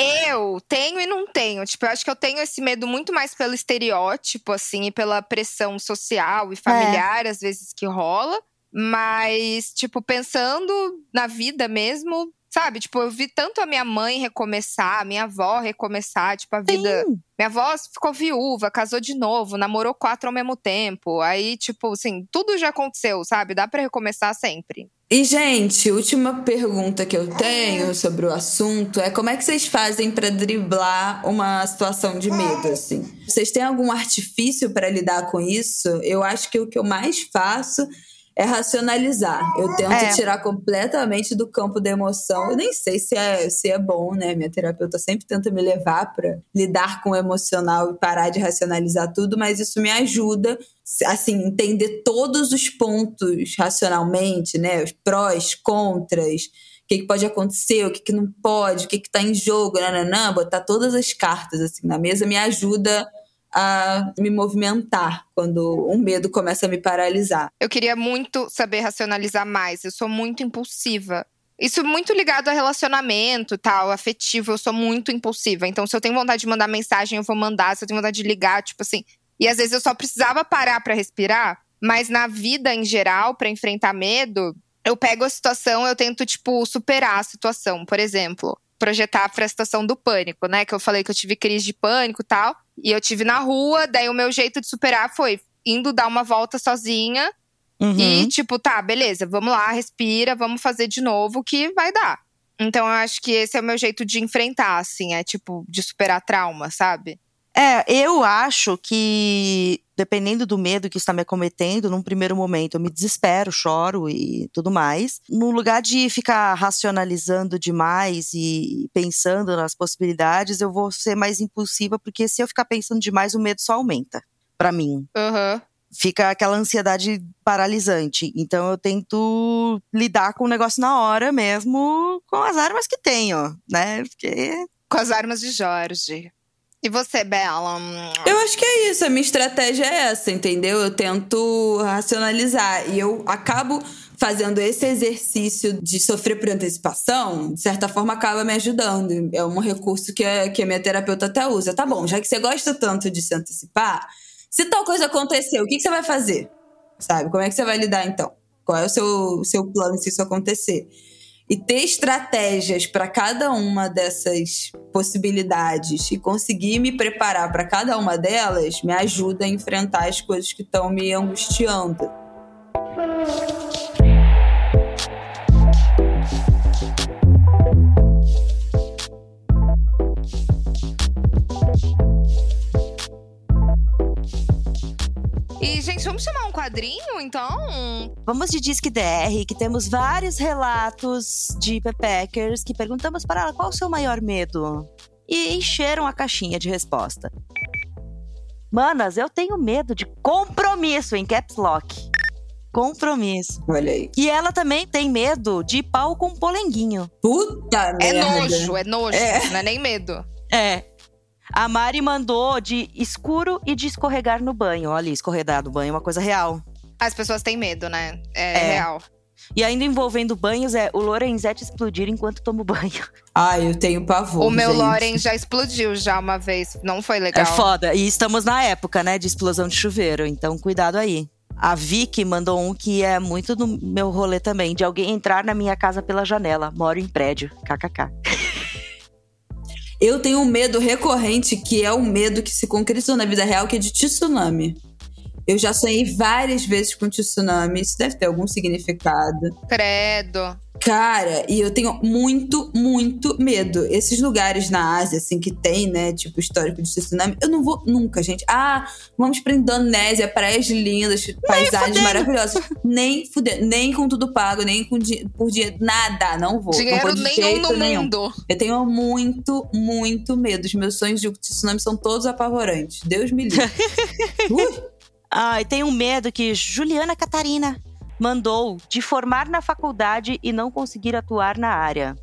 Eu tenho e não tenho. Tipo, eu acho que eu tenho esse medo muito mais pelo estereótipo, assim, e pela pressão social e familiar, às vezes, que rola. Mas, tipo, pensando na vida mesmo, sabe? Tipo, eu vi tanto a minha mãe recomeçar, a minha avó recomeçar, tipo, a vida. Sim. Minha avó ficou viúva, casou de novo, namorou quatro ao mesmo tempo. Aí, tipo, assim, tudo já aconteceu, sabe? Dá pra recomeçar sempre. E, gente, última pergunta que eu tenho sobre o assunto é como é que vocês fazem pra driblar uma situação de medo, assim? Vocês têm algum artifício pra lidar com isso? Eu acho que o que eu mais faço é racionalizar. Eu tento É. tirar completamente do campo da emoção. Eu nem sei se é, se é bom, né? Minha terapeuta sempre tenta me levar pra lidar com o emocional e parar de racionalizar tudo, mas isso me ajuda assim, entender todos os pontos racionalmente, né? Os prós, contras, o que, que pode acontecer, o que, que não pode, o que, que tá em jogo, nananã, botar todas as cartas assim na mesa me ajuda a me movimentar quando um medo começa a me paralisar. Eu queria muito saber racionalizar mais. Eu sou muito impulsiva. Isso muito ligado a relacionamento, tal, afetivo. Eu sou muito impulsiva. Então, se eu tenho vontade de mandar mensagem, eu vou mandar. Se eu tenho vontade de ligar, tipo assim. E às vezes eu só precisava parar pra respirar. Mas na vida em geral, pra enfrentar medo, eu pego a situação, eu tento, tipo, superar a situação. Por exemplo, projetar pra situação do pânico, né? Que eu falei que eu tive crise de pânico tal. E eu tive na rua, daí o meu jeito de superar foi indo dar uma volta sozinha Uhum. e, tipo, tá, beleza, vamos lá, respira, vamos fazer de novo que vai dar. Então, eu acho que esse é o meu jeito de enfrentar, assim, é tipo, de superar trauma, sabe? É, eu acho que, dependendo do medo que está me acometendo, num primeiro momento eu me desespero, choro e tudo mais. No lugar de ficar racionalizando demais e pensando nas possibilidades, eu vou ser mais impulsiva, porque se eu ficar pensando demais, o medo só aumenta. Pra mim. Aham. Fica aquela ansiedade paralisante. Então eu tento lidar com o negócio na hora mesmo, com as armas que tenho, né? Porque Com as armas de Jorge. E você, Bela? Eu acho que é isso, a minha estratégia é essa, entendeu? Eu tento racionalizar e eu acabo fazendo esse exercício de sofrer por antecipação, de certa forma acaba me ajudando. É um recurso que a, que a minha terapeuta até usa. Tá bom, já que você gosta tanto de se antecipar, se tal coisa acontecer, o que, que você vai fazer? Sabe? Como é que você vai lidar então? Qual é o seu, seu plano se isso acontecer? E ter estratégias para cada uma dessas possibilidades e conseguir me preparar para cada uma delas me ajuda a enfrentar as coisas que estão me angustiando. E, gente, vamos chamar um quadrinho, então? Vamos de Disque DR, que temos vários relatos de Pepeckers que perguntamos para ela qual o seu maior medo. E encheram a caixinha de resposta. Manas, eu tenho medo de compromisso em caps lock. Compromisso. Olha aí. E ela também tem medo de pau com polenguinho. Puta É merda. nojo, é nojo, É. não é nem medo. É. A Mari mandou de escuro e de escorregar no banho. Olha, escorregar no banho é uma coisa real. As pessoas têm medo, né? É, É. real. E ainda envolvendo banhos é o Lorenzetti explodir enquanto tomo banho. Ai, eu tenho pavor. o meu gente. Loren já explodiu já uma vez. Não foi legal. É foda. E estamos na época, né, de explosão de chuveiro. Então, cuidado aí. A Vicky mandou um que é muito do meu rolê também, de alguém entrar na minha casa pela janela. Moro em prédio. KKK. Eu tenho um medo recorrente, que é o medo que se concretizou na vida real, que é de tsunami. Eu já sonhei várias vezes com tsunami. Isso deve ter algum significado. Credo. Cara, e eu tenho muito, muito medo. Esses lugares na Ásia, assim, que tem, né, tipo, histórico de tsunami, eu não vou nunca, gente. Ah, vamos pra Indonésia, praias lindas, paisagens fudendo. maravilhosas. Nem fuder, nem com tudo pago, nem com di por dinheiro, nada, não vou. não Dinheiro vou de nenhum jeito no nenhum. mundo. Eu tenho muito, muito medo. Os meus sonhos de tsunami são todos apavorantes. Deus me livre. Ah, e tem um medo que Juliana Catarina mandou de formar na faculdade e não conseguir atuar na área.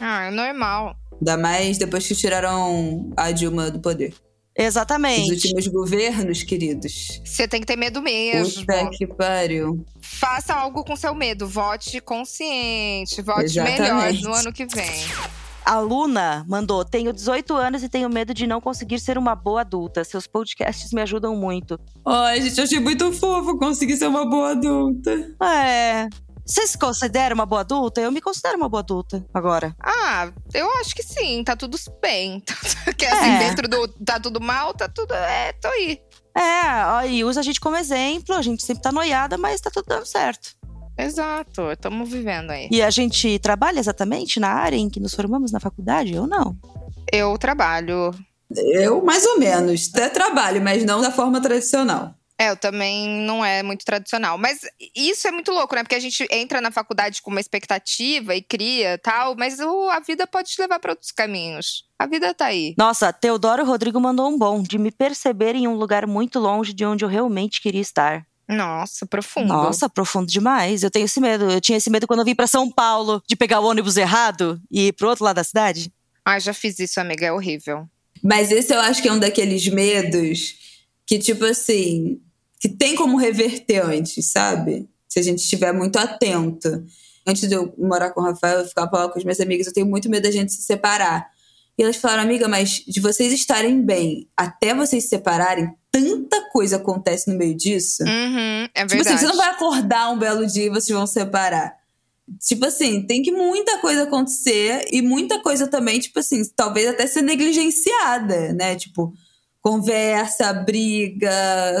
Ah, é normal. ainda mais depois que tiraram a Dilma do poder. Os Exatamente. últimos governos, queridos. Você tem que ter medo mesmo. Puta que pariu. Faça algo com seu medo. Vote consciente. Vote Exatamente. melhor no ano que vem. A Luna mandou: Tenho 18 anos e tenho medo de não conseguir ser uma boa adulta. Seus podcasts me ajudam muito. Ai, gente, eu achei muito fofo conseguir ser uma boa adulta. É. Você se considera uma boa adulta? Eu me considero uma boa adulta agora. Ah, eu acho que sim. Tá tudo bem. que assim, É. dentro do. Tá tudo mal, tá tudo. É, tô aí. É, e usa a gente como exemplo. A gente sempre tá noiada, mas tá tudo dando certo. Exato. Estamos vivendo aí. E a gente trabalha exatamente na área em que nos formamos na faculdade? Eu não. Eu trabalho. Eu, mais ou menos. Até trabalho, mas não da forma tradicional. É, eu também não é muito tradicional. Mas isso é muito louco, né? Porque a gente entra na faculdade com uma expectativa e cria tal, mas o- a vida pode te levar para outros caminhos. A vida tá aí. Nossa, Teodoro Rodrigo mandou um bom de me perceber em um lugar muito longe de onde eu realmente queria estar. Nossa, profundo. Nossa, profundo demais. Eu tenho esse medo. Eu tinha esse medo quando eu vim pra São Paulo de pegar o ônibus errado e ir pro outro lado da cidade. Ai, já fiz isso, amiga. É horrível. Mas esse eu acho que é um daqueles medos que, tipo assim, que tem como reverter antes, sabe? Se a gente estiver muito atento. Antes de eu morar com o Rafael, eu ficava falando com as minhas amigas, eu tenho muito medo da gente se separar. E elas falaram, amiga, mas de vocês estarem bem até vocês se separarem, tanta coisa acontece no meio disso. Uhum, é Tipo assim, verdade. você não vai acordar um belo dia e vocês vão se separar. Tipo assim, tem que muita coisa acontecer e muita coisa também, tipo assim, talvez até ser negligenciada, né? Tipo, conversa, briga,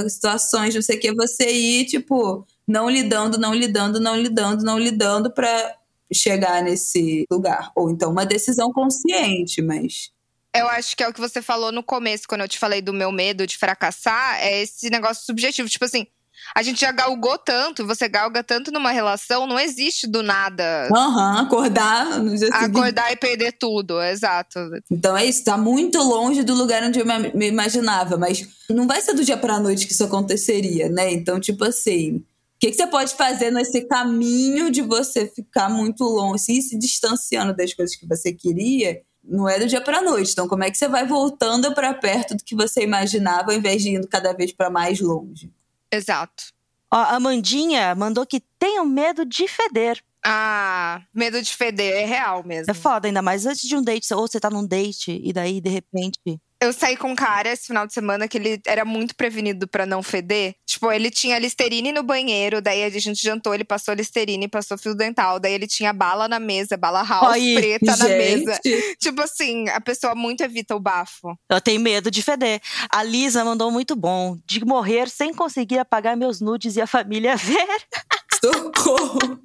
situações, não sei o que, você ir, tipo, não lidando, não lidando, não lidando, não lidando pra chegar nesse lugar. Ou então uma decisão consciente, mas. Eu acho que é o que você falou no começo, quando eu te falei do meu medo de fracassar, é esse negócio subjetivo. Tipo assim, a gente já galgou tanto, você galga tanto numa relação, não existe do nada Aham, acordar no dia seguinte. acordar e perder tudo. Exato. Então é isso, tá muito longe do lugar onde eu me imaginava, mas não vai ser do dia pra noite que isso aconteceria, né? Então, tipo assim, o que, que você pode fazer nesse caminho de você ficar muito longe, ir se distanciando das coisas que você queria? Não é do dia pra noite. Então, como é que você vai voltando pra perto do que você imaginava, ao invés de indo cada vez pra mais longe? Exato. Ó, a Amandinha mandou que tenho medo de feder. Ah, medo de feder é real mesmo. É foda, ainda mais antes de um date. Ou você tá num date e daí, de repente. Eu saí com um cara esse final de semana que ele era muito prevenido pra não feder. Tipo, ele tinha Listerine no banheiro, daí a gente jantou, ele passou Listerine, passou fio dental, daí ele tinha bala na mesa, bala house preta na Gente, mesa. Tipo assim, a pessoa muito evita o bafo. Eu tenho medo de feder. A Lisa mandou muito bom. De morrer sem conseguir apagar meus nudes e a família ver. socorro!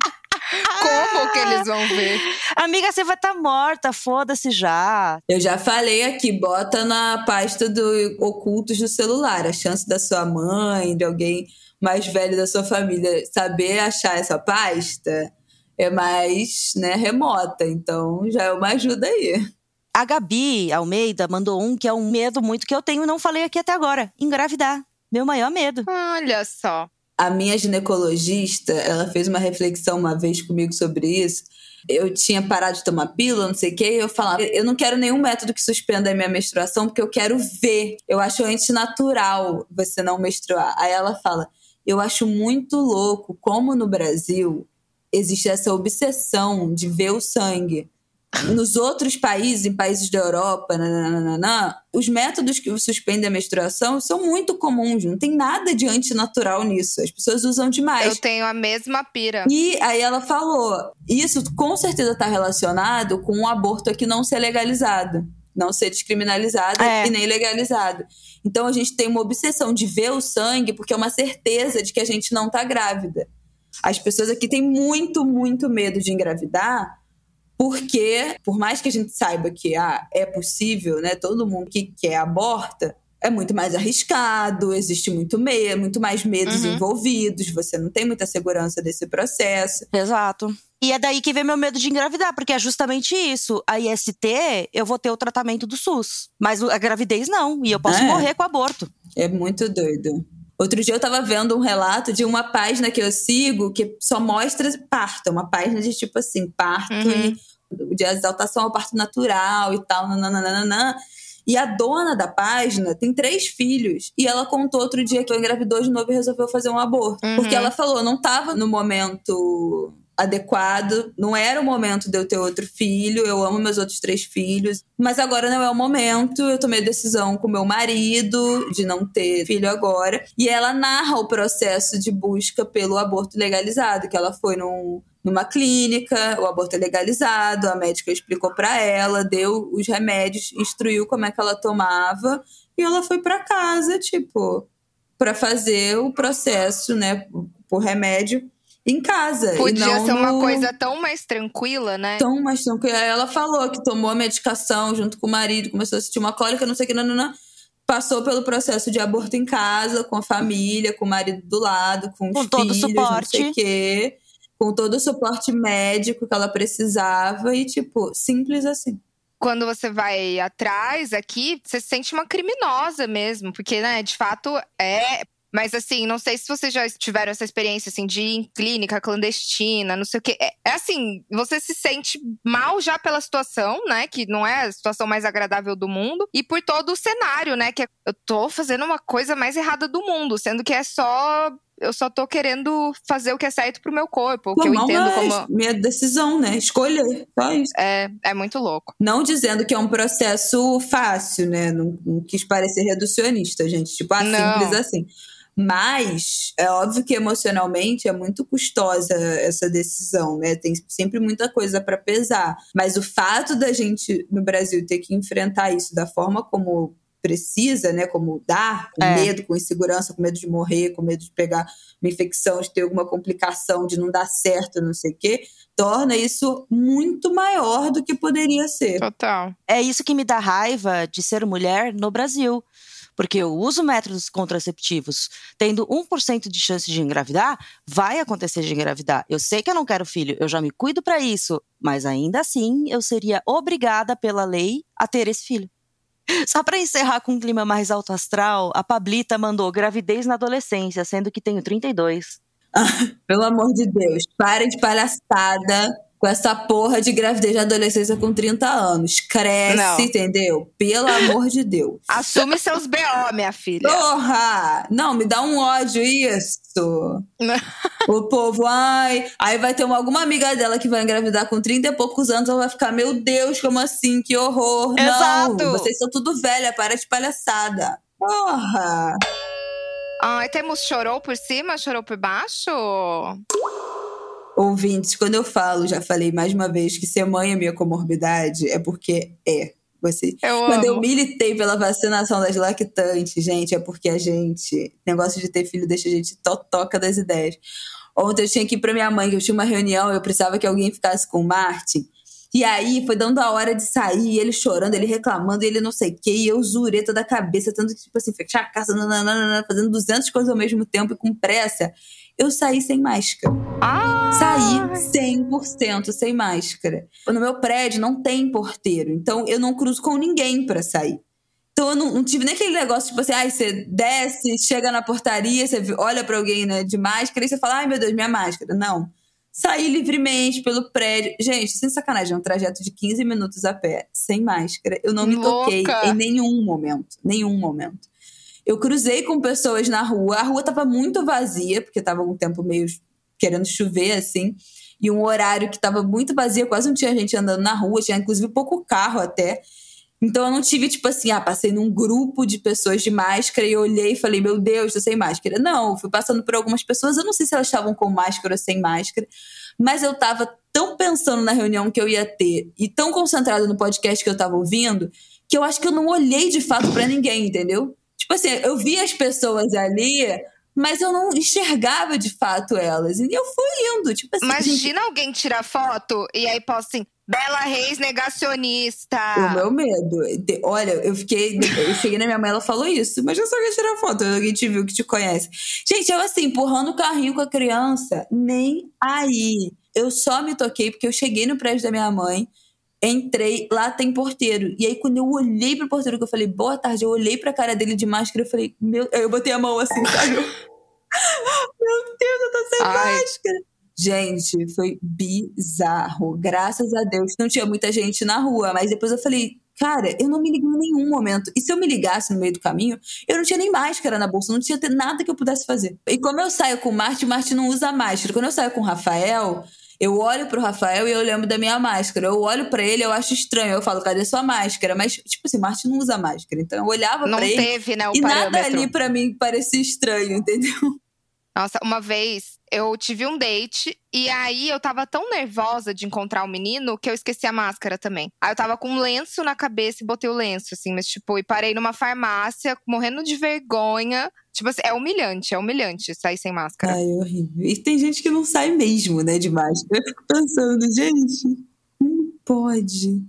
Como que eles vão ver? Amiga, você vai estar tá morta, foda-se já. Eu já falei aqui, bota na pasta do ocultos do celular. A chance da sua mãe, de alguém mais velho da sua família saber achar essa pasta é mais né, remota. Então já é uma ajuda aí. A Gabi Almeida mandou um que é um medo muito que eu tenho e não falei aqui até agora: engravidar. Meu maior medo. Olha só. A minha ginecologista, ela fez uma reflexão uma vez comigo sobre isso. Eu tinha parado de tomar pílula, não sei o quê, e eu falava, eu não quero nenhum método que suspenda a minha menstruação, porque eu quero ver. Eu acho antinatural você não menstruar. Aí ela fala, eu acho muito louco como no Brasil existe essa obsessão de ver o sangue. Nos outros países, em países da Europa, nananana, os métodos que suspendem a menstruação são muito comuns, não tem nada de antinatural nisso. As pessoas usam demais. Eu tenho a mesma pira. E aí ela falou: isso com certeza está relacionado com o aborto aqui não ser legalizado, não ser descriminalizado é. e nem legalizado. Então a gente tem uma obsessão de ver o sangue porque é uma certeza de que a gente não está grávida. As pessoas aqui têm muito, muito medo de engravidar porque, por mais que a gente saiba que ah, é possível, né, todo mundo que quer aborta, é muito mais arriscado, existe muito medo, muito mais medos uhum. envolvidos, você não tem muita segurança desse processo. Exato. E é daí que vem meu medo de engravidar, porque é justamente isso. A IST, eu vou ter o tratamento do SUS, mas a gravidez não, e eu posso é. morrer com aborto. É muito doido. Outro dia eu tava vendo um relato de uma página que eu sigo que só mostra parto, uma página de tipo assim, parto uhum. e de exaltação ao parto natural e tal, nananana. E a dona da página tem três filhos. E ela contou outro dia que ela engravidou de novo e resolveu fazer um aborto. Uhum. Porque ela falou, não tava no momento adequado. Não era o momento de eu ter outro filho. Eu amo meus outros três filhos. Mas agora não é o momento. Eu tomei a decisão com meu marido de não ter filho agora. E ela narra o processo de busca pelo aborto legalizado, que ela foi num, numa clínica, o aborto é legalizado, a médica explicou para ela, deu os remédios, instruiu como é que ela tomava e ela foi para casa, tipo, para fazer o processo, né, por remédio em casa. Podia ser uma no... coisa tão mais tranquila, né? Tão mais tranquila. Ela falou que tomou a medicação junto com o marido, começou a sentir uma cólica, não sei o que, não, não, não. Passou pelo processo de aborto em casa, com a família, com o marido do lado, com, com os todo filhos, suporte. não sei o quê. Com todo o suporte médico que ela precisava e, tipo, simples assim quando você vai atrás aqui, você se sente uma criminosa mesmo, porque, né, de fato, é mas assim, não sei se vocês já tiveram essa experiência assim de ir em clínica clandestina, não sei o quê. É, é, assim, você se sente mal já pela situação, né? Que não é a situação mais agradável do mundo. E por todo o cenário, né? Que é, eu tô fazendo uma coisa mais errada do mundo, sendo que é só eu só tô querendo fazer o que é certo pro meu corpo, o que eu entendo como. Minha decisão, né? Escolher. Só isso. É, é muito louco. Não dizendo que é um processo fácil, né? Não, não quis parecer reducionista, gente. Tipo, ah, não. simples assim. Mas é óbvio que emocionalmente é muito custosa essa decisão, né? Tem sempre muita coisa para pesar. Mas o fato da gente no Brasil ter que enfrentar isso da forma como precisa, né, como dar, com é. medo, com insegurança, com medo de morrer, com medo de pegar uma infecção, de ter alguma complicação, de não dar certo, não sei o quê, torna isso muito maior do que poderia ser. Total. É isso que me dá raiva de ser mulher no Brasil. Porque eu uso métodos contraceptivos, tendo 1% de chance de engravidar, vai acontecer de engravidar. Eu sei que eu não quero filho, eu já me cuido para isso, mas ainda assim eu seria obrigada pela lei a ter esse filho. Só para encerrar com um clima mais alto astral, a Pablita mandou gravidez na adolescência, sendo que tenho 32. Ah, pelo amor de Deus, parem de palhaçada com essa porra de gravidez de adolescência com 30 anos. Cresce, não. entendeu? Pelo amor de Deus. Assume seus BO, minha filha. Porra! Não, me dá um ódio isso. o povo, ai. Aí vai ter uma, alguma amiga dela que vai engravidar com 30 e poucos anos, ela vai ficar, meu Deus, como assim? Que horror. Exato. Não, vocês são tudo velha, para de palhaçada. Porra! Ai, temos chorou por cima, chorou por baixo? Ouvintes, quando eu falo, já falei mais uma vez, que ser mãe é minha comorbidade, é porque é. Você. Eu Quando amo. eu militei pela vacinação das lactantes, gente, é porque a gente. Negócio de ter filho deixa a gente totoca das ideias. Ontem eu tinha que ir pra minha mãe, que eu tinha uma reunião, eu precisava que alguém ficasse com o Martin. E aí foi dando a hora de sair, ele chorando, ele reclamando, e ele não sei o quê, e eu zureta da cabeça, tendo que, tipo assim, fechar a casa, nananana, fazendo 200 coisas ao mesmo tempo e com pressa. Eu saí sem máscara. Ah! Saí 100% sem máscara. No meu prédio não tem porteiro, então eu não cruzo com ninguém pra sair. Então eu não, não tive nem aquele negócio, tipo assim, ai, você desce, chega na portaria, você olha pra alguém né, de máscara e você fala, ai meu Deus, minha máscara. Não. Saí livremente pelo prédio. Gente, sem sacanagem, é um trajeto de 15 minutos a pé, sem máscara. Eu não me toquei Louca. em nenhum momento. Nenhum momento. Eu cruzei com pessoas na rua. A rua tava muito vazia, porque tava um tempo meio querendo chover, assim. E um horário que tava muito vazia, quase não tinha gente andando na rua. Tinha, inclusive, pouco carro até. Então eu não tive, tipo assim, ah, passei num grupo de pessoas de máscara e olhei e falei, meu Deus, tô sem máscara. Não, fui passando por algumas pessoas, eu não sei se elas estavam com máscara ou sem máscara, mas eu tava tão pensando na reunião que eu ia ter e tão concentrada no podcast que eu tava ouvindo, que eu acho que eu não olhei de fato pra ninguém, entendeu? Tipo assim, eu vi as pessoas ali, mas eu não enxergava de fato elas. E eu fui indo, tipo assim. Imagina alguém tirar foto e aí posta assim, Bela Reis negacionista. O meu medo. De- Olha, eu fiquei. Eu cheguei na minha mãe, ela falou isso. Mas eu só quer tirar foto. Alguém te viu que te conhece. Gente, eu assim, empurrando o carrinho com a criança, nem aí. Eu só me toquei porque eu cheguei no prédio da minha mãe, entrei, lá tem porteiro. E aí, quando eu olhei pro porteiro, que eu falei, boa tarde, eu olhei pra cara dele de máscara, eu falei, meu. Eu botei a mão assim, sabe? meu Deus, eu tô sem Ai. máscara. Gente, foi bizarro. Graças a Deus não tinha muita gente na rua. Mas depois eu falei, cara, eu não me liguei em nenhum momento. E se eu me ligasse no meio do caminho, eu não tinha nem máscara na bolsa, não tinha nada que eu pudesse fazer. E como eu saio com o Marte, o Marte não usa máscara. Quando eu saio com o Rafael, eu olho pro Rafael e eu lembro da minha máscara. Eu olho pra ele, eu acho estranho. Eu falo, cadê sua máscara? Mas, tipo assim, Marte não usa máscara. Então eu olhava Não pra ele. teve, né, o E nada parâmetro. ali pra mim parecia estranho, entendeu? Nossa, uma vez eu tive um date e aí eu tava tão nervosa de encontrar o menino que eu esqueci a máscara também. Aí eu tava com um lenço na cabeça e botei o lenço, assim, mas tipo, e parei numa farmácia, morrendo de vergonha. Tipo assim, é humilhante, é humilhante sair sem máscara. Ai, horrível. E tem gente que não sai mesmo, né, de máscara. Eu fico pensando, gente, não pode.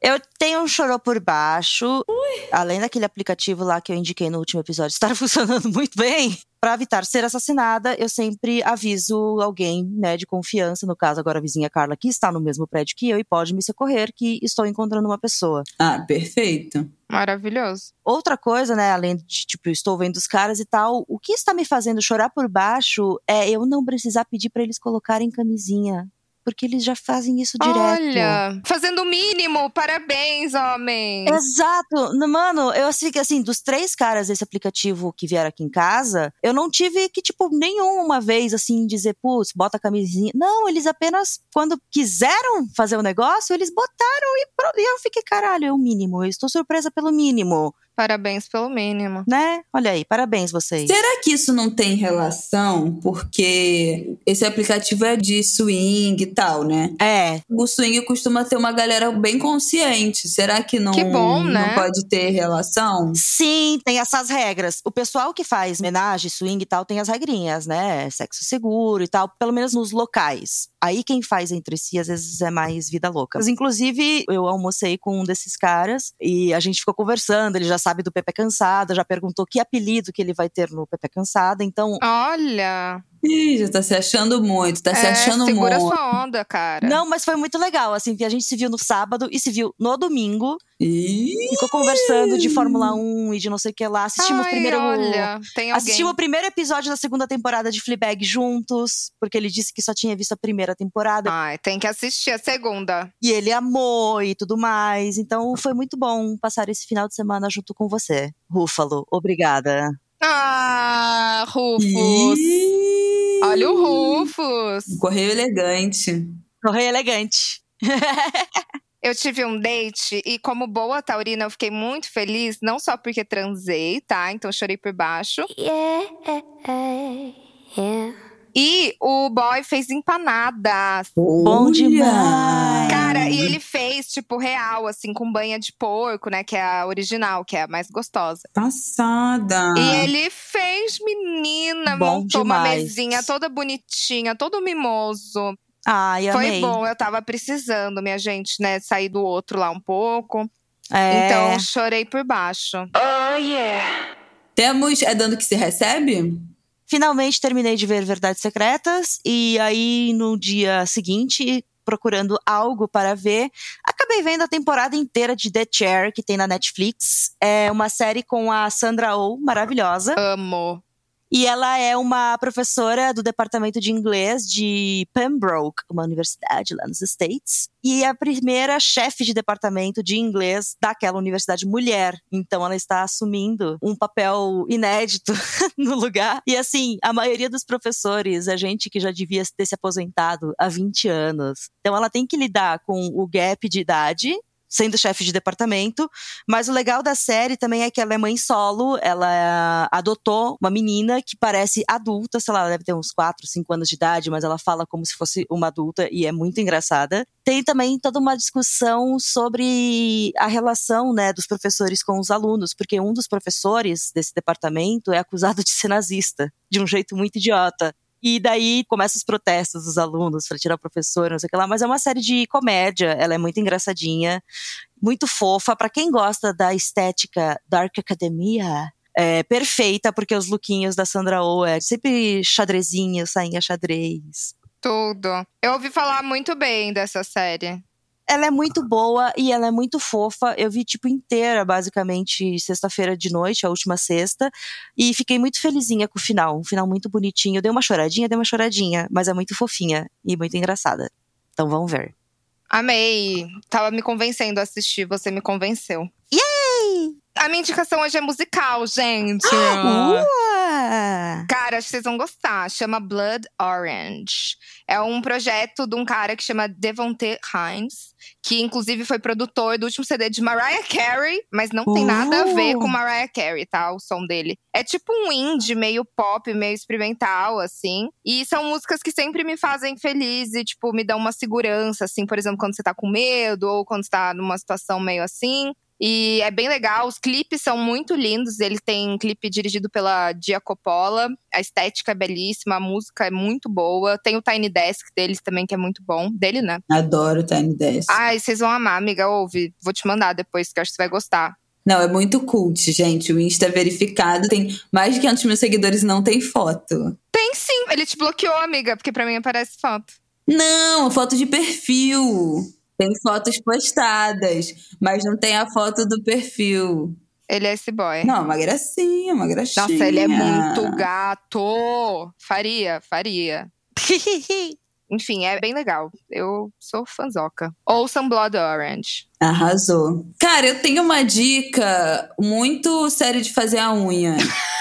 Eu tenho um chorou por baixo. Além daquele aplicativo lá que eu indiquei no último episódio estar funcionando muito bem. Pra evitar ser assassinada, eu sempre aviso alguém, né, de confiança, no caso agora a vizinha Carla, que está no mesmo prédio que eu e pode me socorrer, que estou encontrando uma pessoa. Ah, perfeito. Maravilhoso. Outra coisa, né, além de, tipo, eu estou vendo os caras e tal, o que está me fazendo chorar por baixo é eu não precisar pedir pra eles colocarem camisinha. Porque eles já fazem isso direto. Olha, fazendo o mínimo, parabéns, homens. Exato. No- Mano, eu assim, assim, dos três caras desse aplicativo que vieram aqui em casa, eu não tive que, tipo, nenhuma vez, assim, dizer, putz, bota a camisinha. Não, eles apenas, quando quiseram fazer o negócio, eles botaram e, e eu fiquei, caralho, é o mínimo. Eu estou surpresa pelo mínimo, Parabéns pelo mínimo. né? Olha aí, parabéns vocês. Será que isso não tem relação? Porque esse aplicativo é de swing e tal, né? É, O swing costuma ter uma galera bem consciente. Será que não, Que bom, né? não pode ter relação? Sim, tem essas regras. O pessoal que faz homenagem, swing e tal, tem as regrinhas, né? Sexo seguro e tal, pelo menos nos locais. Aí quem faz entre si, às vezes, é mais vida louca. Mas, inclusive, eu almocei com um desses caras e a gente ficou conversando. Ele já sabe do Pepe Cansada, já perguntou que apelido que ele vai ter no Pepe Cansada. Então, Olha. Ih, já tá se achando muito, tá se é, achando segura muito. sua onda, cara. não, mas foi muito legal, assim, que a gente se viu no sábado e se viu no domingo. Ih, Ficou conversando de Fórmula 1 e de não sei o que lá. Assistimos Ai, primeiro olha, tem alguém. Assistimos o primeiro episódio da segunda temporada de Fleabag juntos, porque ele disse que só tinha visto a primeira temporada. Ai, tem que assistir a segunda. E ele amou e tudo mais. Então foi muito bom passar esse final de semana junto com você. Rúfalo, obrigada. Ah, Rufus. ih. Olha o Rufus. Correio elegante. Correio elegante. Eu tive um date e, como boa taurina, eu fiquei muito feliz, não só porque transei, tá? Então chorei por baixo. Yeah, yeah. E o boy fez empanadas. Bom Olha! demais. Cara, e ele fez, tipo, real, assim, com banha de porco, né? Que é a original, que é a mais gostosa. Passada. E ele fez, menina, Bom montou uma demais. mesinha toda bonitinha, todo mimoso. Ai, Foi amei. bom, eu tava precisando, minha gente, né? Sair do outro lá um pouco. É, Então, chorei por baixo. Temos É Dando Que Se Recebe? Finalmente terminei de ver Verdades Secretas e aí no dia seguinte, procurando algo para ver, acabei vendo a temporada inteira de The Chair que tem na Netflix. É uma série com a Sandra Oh, maravilhosa. Amo. E ela é uma professora do departamento de inglês de Pembroke, uma universidade lá nos States. E é a primeira chefe de departamento de inglês daquela universidade mulher. Então ela está assumindo um papel inédito no lugar. E assim, a maioria dos professores é gente que já devia ter se aposentado há 20 anos. Então ela tem que lidar com o gap de idade sendo chefe de departamento, mas o legal da série também é que ela é mãe solo, ela adotou uma menina que parece adulta, sei lá, ela deve ter uns 4, 5 anos de idade, mas ela fala como se fosse uma adulta e é muito engraçada. Tem também toda uma discussão sobre a relação, né, dos professores com os alunos, porque um dos professores desse departamento é acusado de ser nazista, de um jeito muito idiota. E daí começam os protestos dos alunos para tirar o professor, não sei o que lá. Mas é uma série de comédia, ela é muito engraçadinha, muito fofa. Para quem gosta da estética Dark Academia, é perfeita, porque os lookinhos da Sandra Oh é sempre xadrezinho, sainha xadrez. Tudo. Eu ouvi falar muito bem dessa série. Ela é muito boa e ela é muito fofa. Eu vi, tipo, inteira, basicamente, sexta-feira de noite, a última sexta. E fiquei muito felizinha com o final. Um final muito bonitinho. Eu dei uma choradinha, dei uma choradinha. Mas é muito fofinha e muito engraçada. Então vamos ver. Amei. Tava me convencendo a assistir, você me convenceu. Yay! A minha indicação hoje é musical, gente. Ua! Cara, acho que vocês vão gostar. Chama Blood Orange. É um projeto de um cara que chama Devonte Hines, que inclusive foi produtor do último CD de Mariah Carey, mas não tem nada a ver Uh! com Mariah Carey, tá? O som dele. É tipo um indie, meio pop, meio experimental, assim. E são músicas que sempre me fazem feliz e, tipo, me dão uma segurança, assim, por exemplo, quando você tá com medo ou quando você tá numa situação meio assim. E é bem legal, os clipes são muito lindos. Ele tem clipe dirigido pela Dia Coppola. A estética é belíssima, a música é muito boa. Tem o Tiny Desk deles também, que é muito bom. Dele, né? Adoro o Tiny Desk. Ai, vocês vão amar, amiga. Ouve. Vou te mandar depois, que eu acho que você vai gostar. Não, é muito cult, gente. O Insta é verificado, tem mais de 500 mil seguidores e não tem foto. Tem sim. Ele te bloqueou, amiga, porque pra mim aparece foto. Não, foto de perfil. Tem fotos postadas, mas não tem a foto do perfil. Ele é esse boy. Não, uma gracinha, uma gracinha. Nossa, ele é muito gato. Faria, faria. Enfim, é bem legal. Eu sou fanzoca. Ouçam Blood Orange. Arrasou. Cara, eu tenho uma dica muito séria de fazer a unha.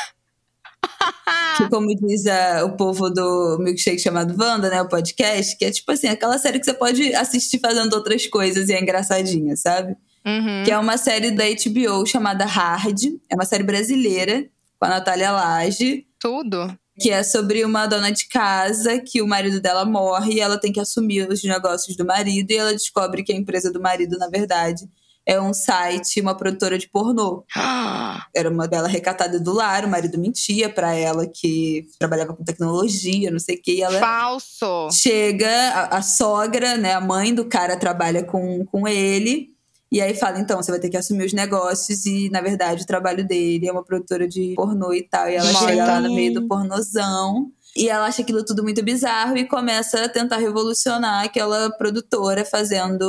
que, como diz a- o povo do milkshake chamado Wanda, né? O podcast, que é tipo assim, aquela série que você pode assistir fazendo outras coisas e é engraçadinha, sabe? Uhum. Que é uma série da HBO chamada Hard. É uma série brasileira, com a Natália Lage. Tudo. Que é sobre uma dona de casa que o marido dela morre e ela tem que assumir os negócios do marido. E ela descobre que a empresa do marido, na verdade, é um site, uma produtora de pornô. Era uma bela recatada do lar, o marido mentia pra ela que trabalhava com tecnologia, não sei o que. E ela Falso. chega, a, a sogra, né, a mãe do cara trabalha com, com ele. E aí fala, então, você vai ter que assumir os negócios e, na verdade, o trabalho dele é uma produtora de pornô e tal. E ela Mãe. chega lá no meio do pornozão. E ela acha aquilo tudo muito bizarro e começa a tentar revolucionar aquela produtora fazendo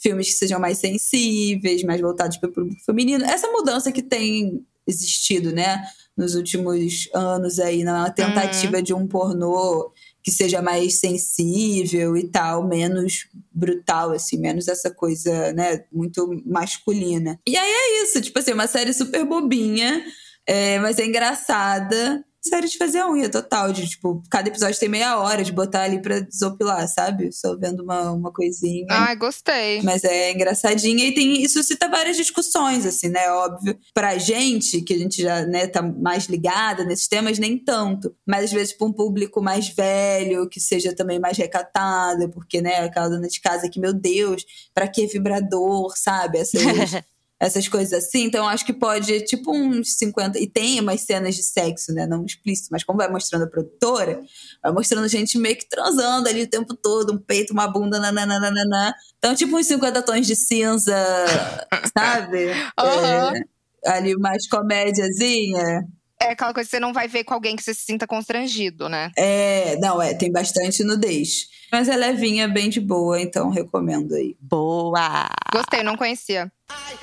filmes que sejam mais sensíveis, mais voltados para o público feminino. Essa mudança que tem existido, né, nos últimos anos aí, na tentativa de um pornô que seja mais sensível e tal, menos brutal, assim, menos essa coisa, né, muito masculina. E aí é isso, tipo assim, uma série super bobinha, é, mas é engraçada. Série de fazer a unha total, de tipo, cada episódio tem meia hora de botar ali pra desopilar, sabe? Só vendo uma, uma coisinha. Ai, gostei. Mas é engraçadinha e tem, isso suscita várias discussões, assim, né? Óbvio. Pra gente, que a gente já, né, tá mais ligada nesses temas, nem tanto. Mas às vezes pra um público mais velho, que seja também mais recatado, porque, né, aquela dona de casa que, meu Deus, pra que vibrador, sabe? Essas, essas coisas assim. Então, acho que pode, tipo, uns 50. E tem umas cenas de sexo, né? Não explícito, mas como vai mostrando a produtora, vai mostrando gente meio que transando ali o tempo todo, um peito, uma bunda, nananana. Então, tipo, uns 50 tons de cinza, sabe? Uhum. É, ali mais comédiazinha. É aquela coisa que você não vai ver com alguém que você se sinta constrangido, né? É, não, é, tem bastante nudez. Mas é levinha, bem de boa, então recomendo aí. Boa! Gostei, não conhecia. Ai,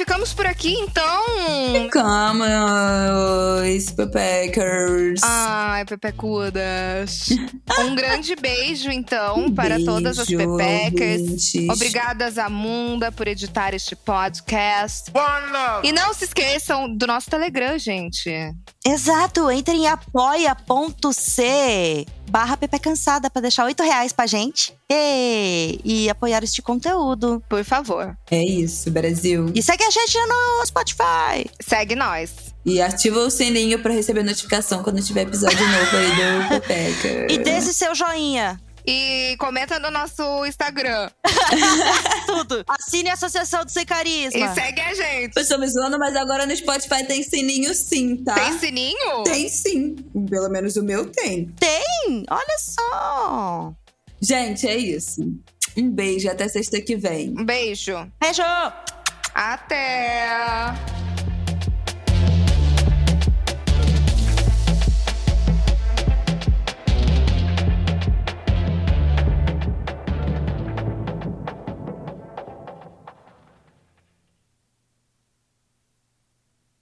ficamos por aqui então. Ficamos, Pepeckers. Ai, pepecudas. um grande beijo, então, Um para todas as beijo, pepecas. Obrigadas a Munda por editar este podcast. E não se esqueçam do nosso Telegram, gente. Exato, entre em apoia.c barra Pepe Cansada pra deixar 8 reais pra gente e, e apoiar este conteúdo. Por favor, É isso, Brasil. E segue a gente no Spotify. segue nós. E ativa o sininho pra receber notificação quando tiver episódio novo aí do Pepeca. E desse seu joinha. E comenta no nosso Instagram. Tudo. Assine a Associação do Sem Carisma. E segue a gente. Eu estou me zoando, mas agora no Spotify tem sininho sim, tá? Tem sininho? Tem sim. Pelo menos o meu tem. Tem? Olha só. Gente, é isso. Um beijo, até sexta que vem. Um beijo. Beijo! Até!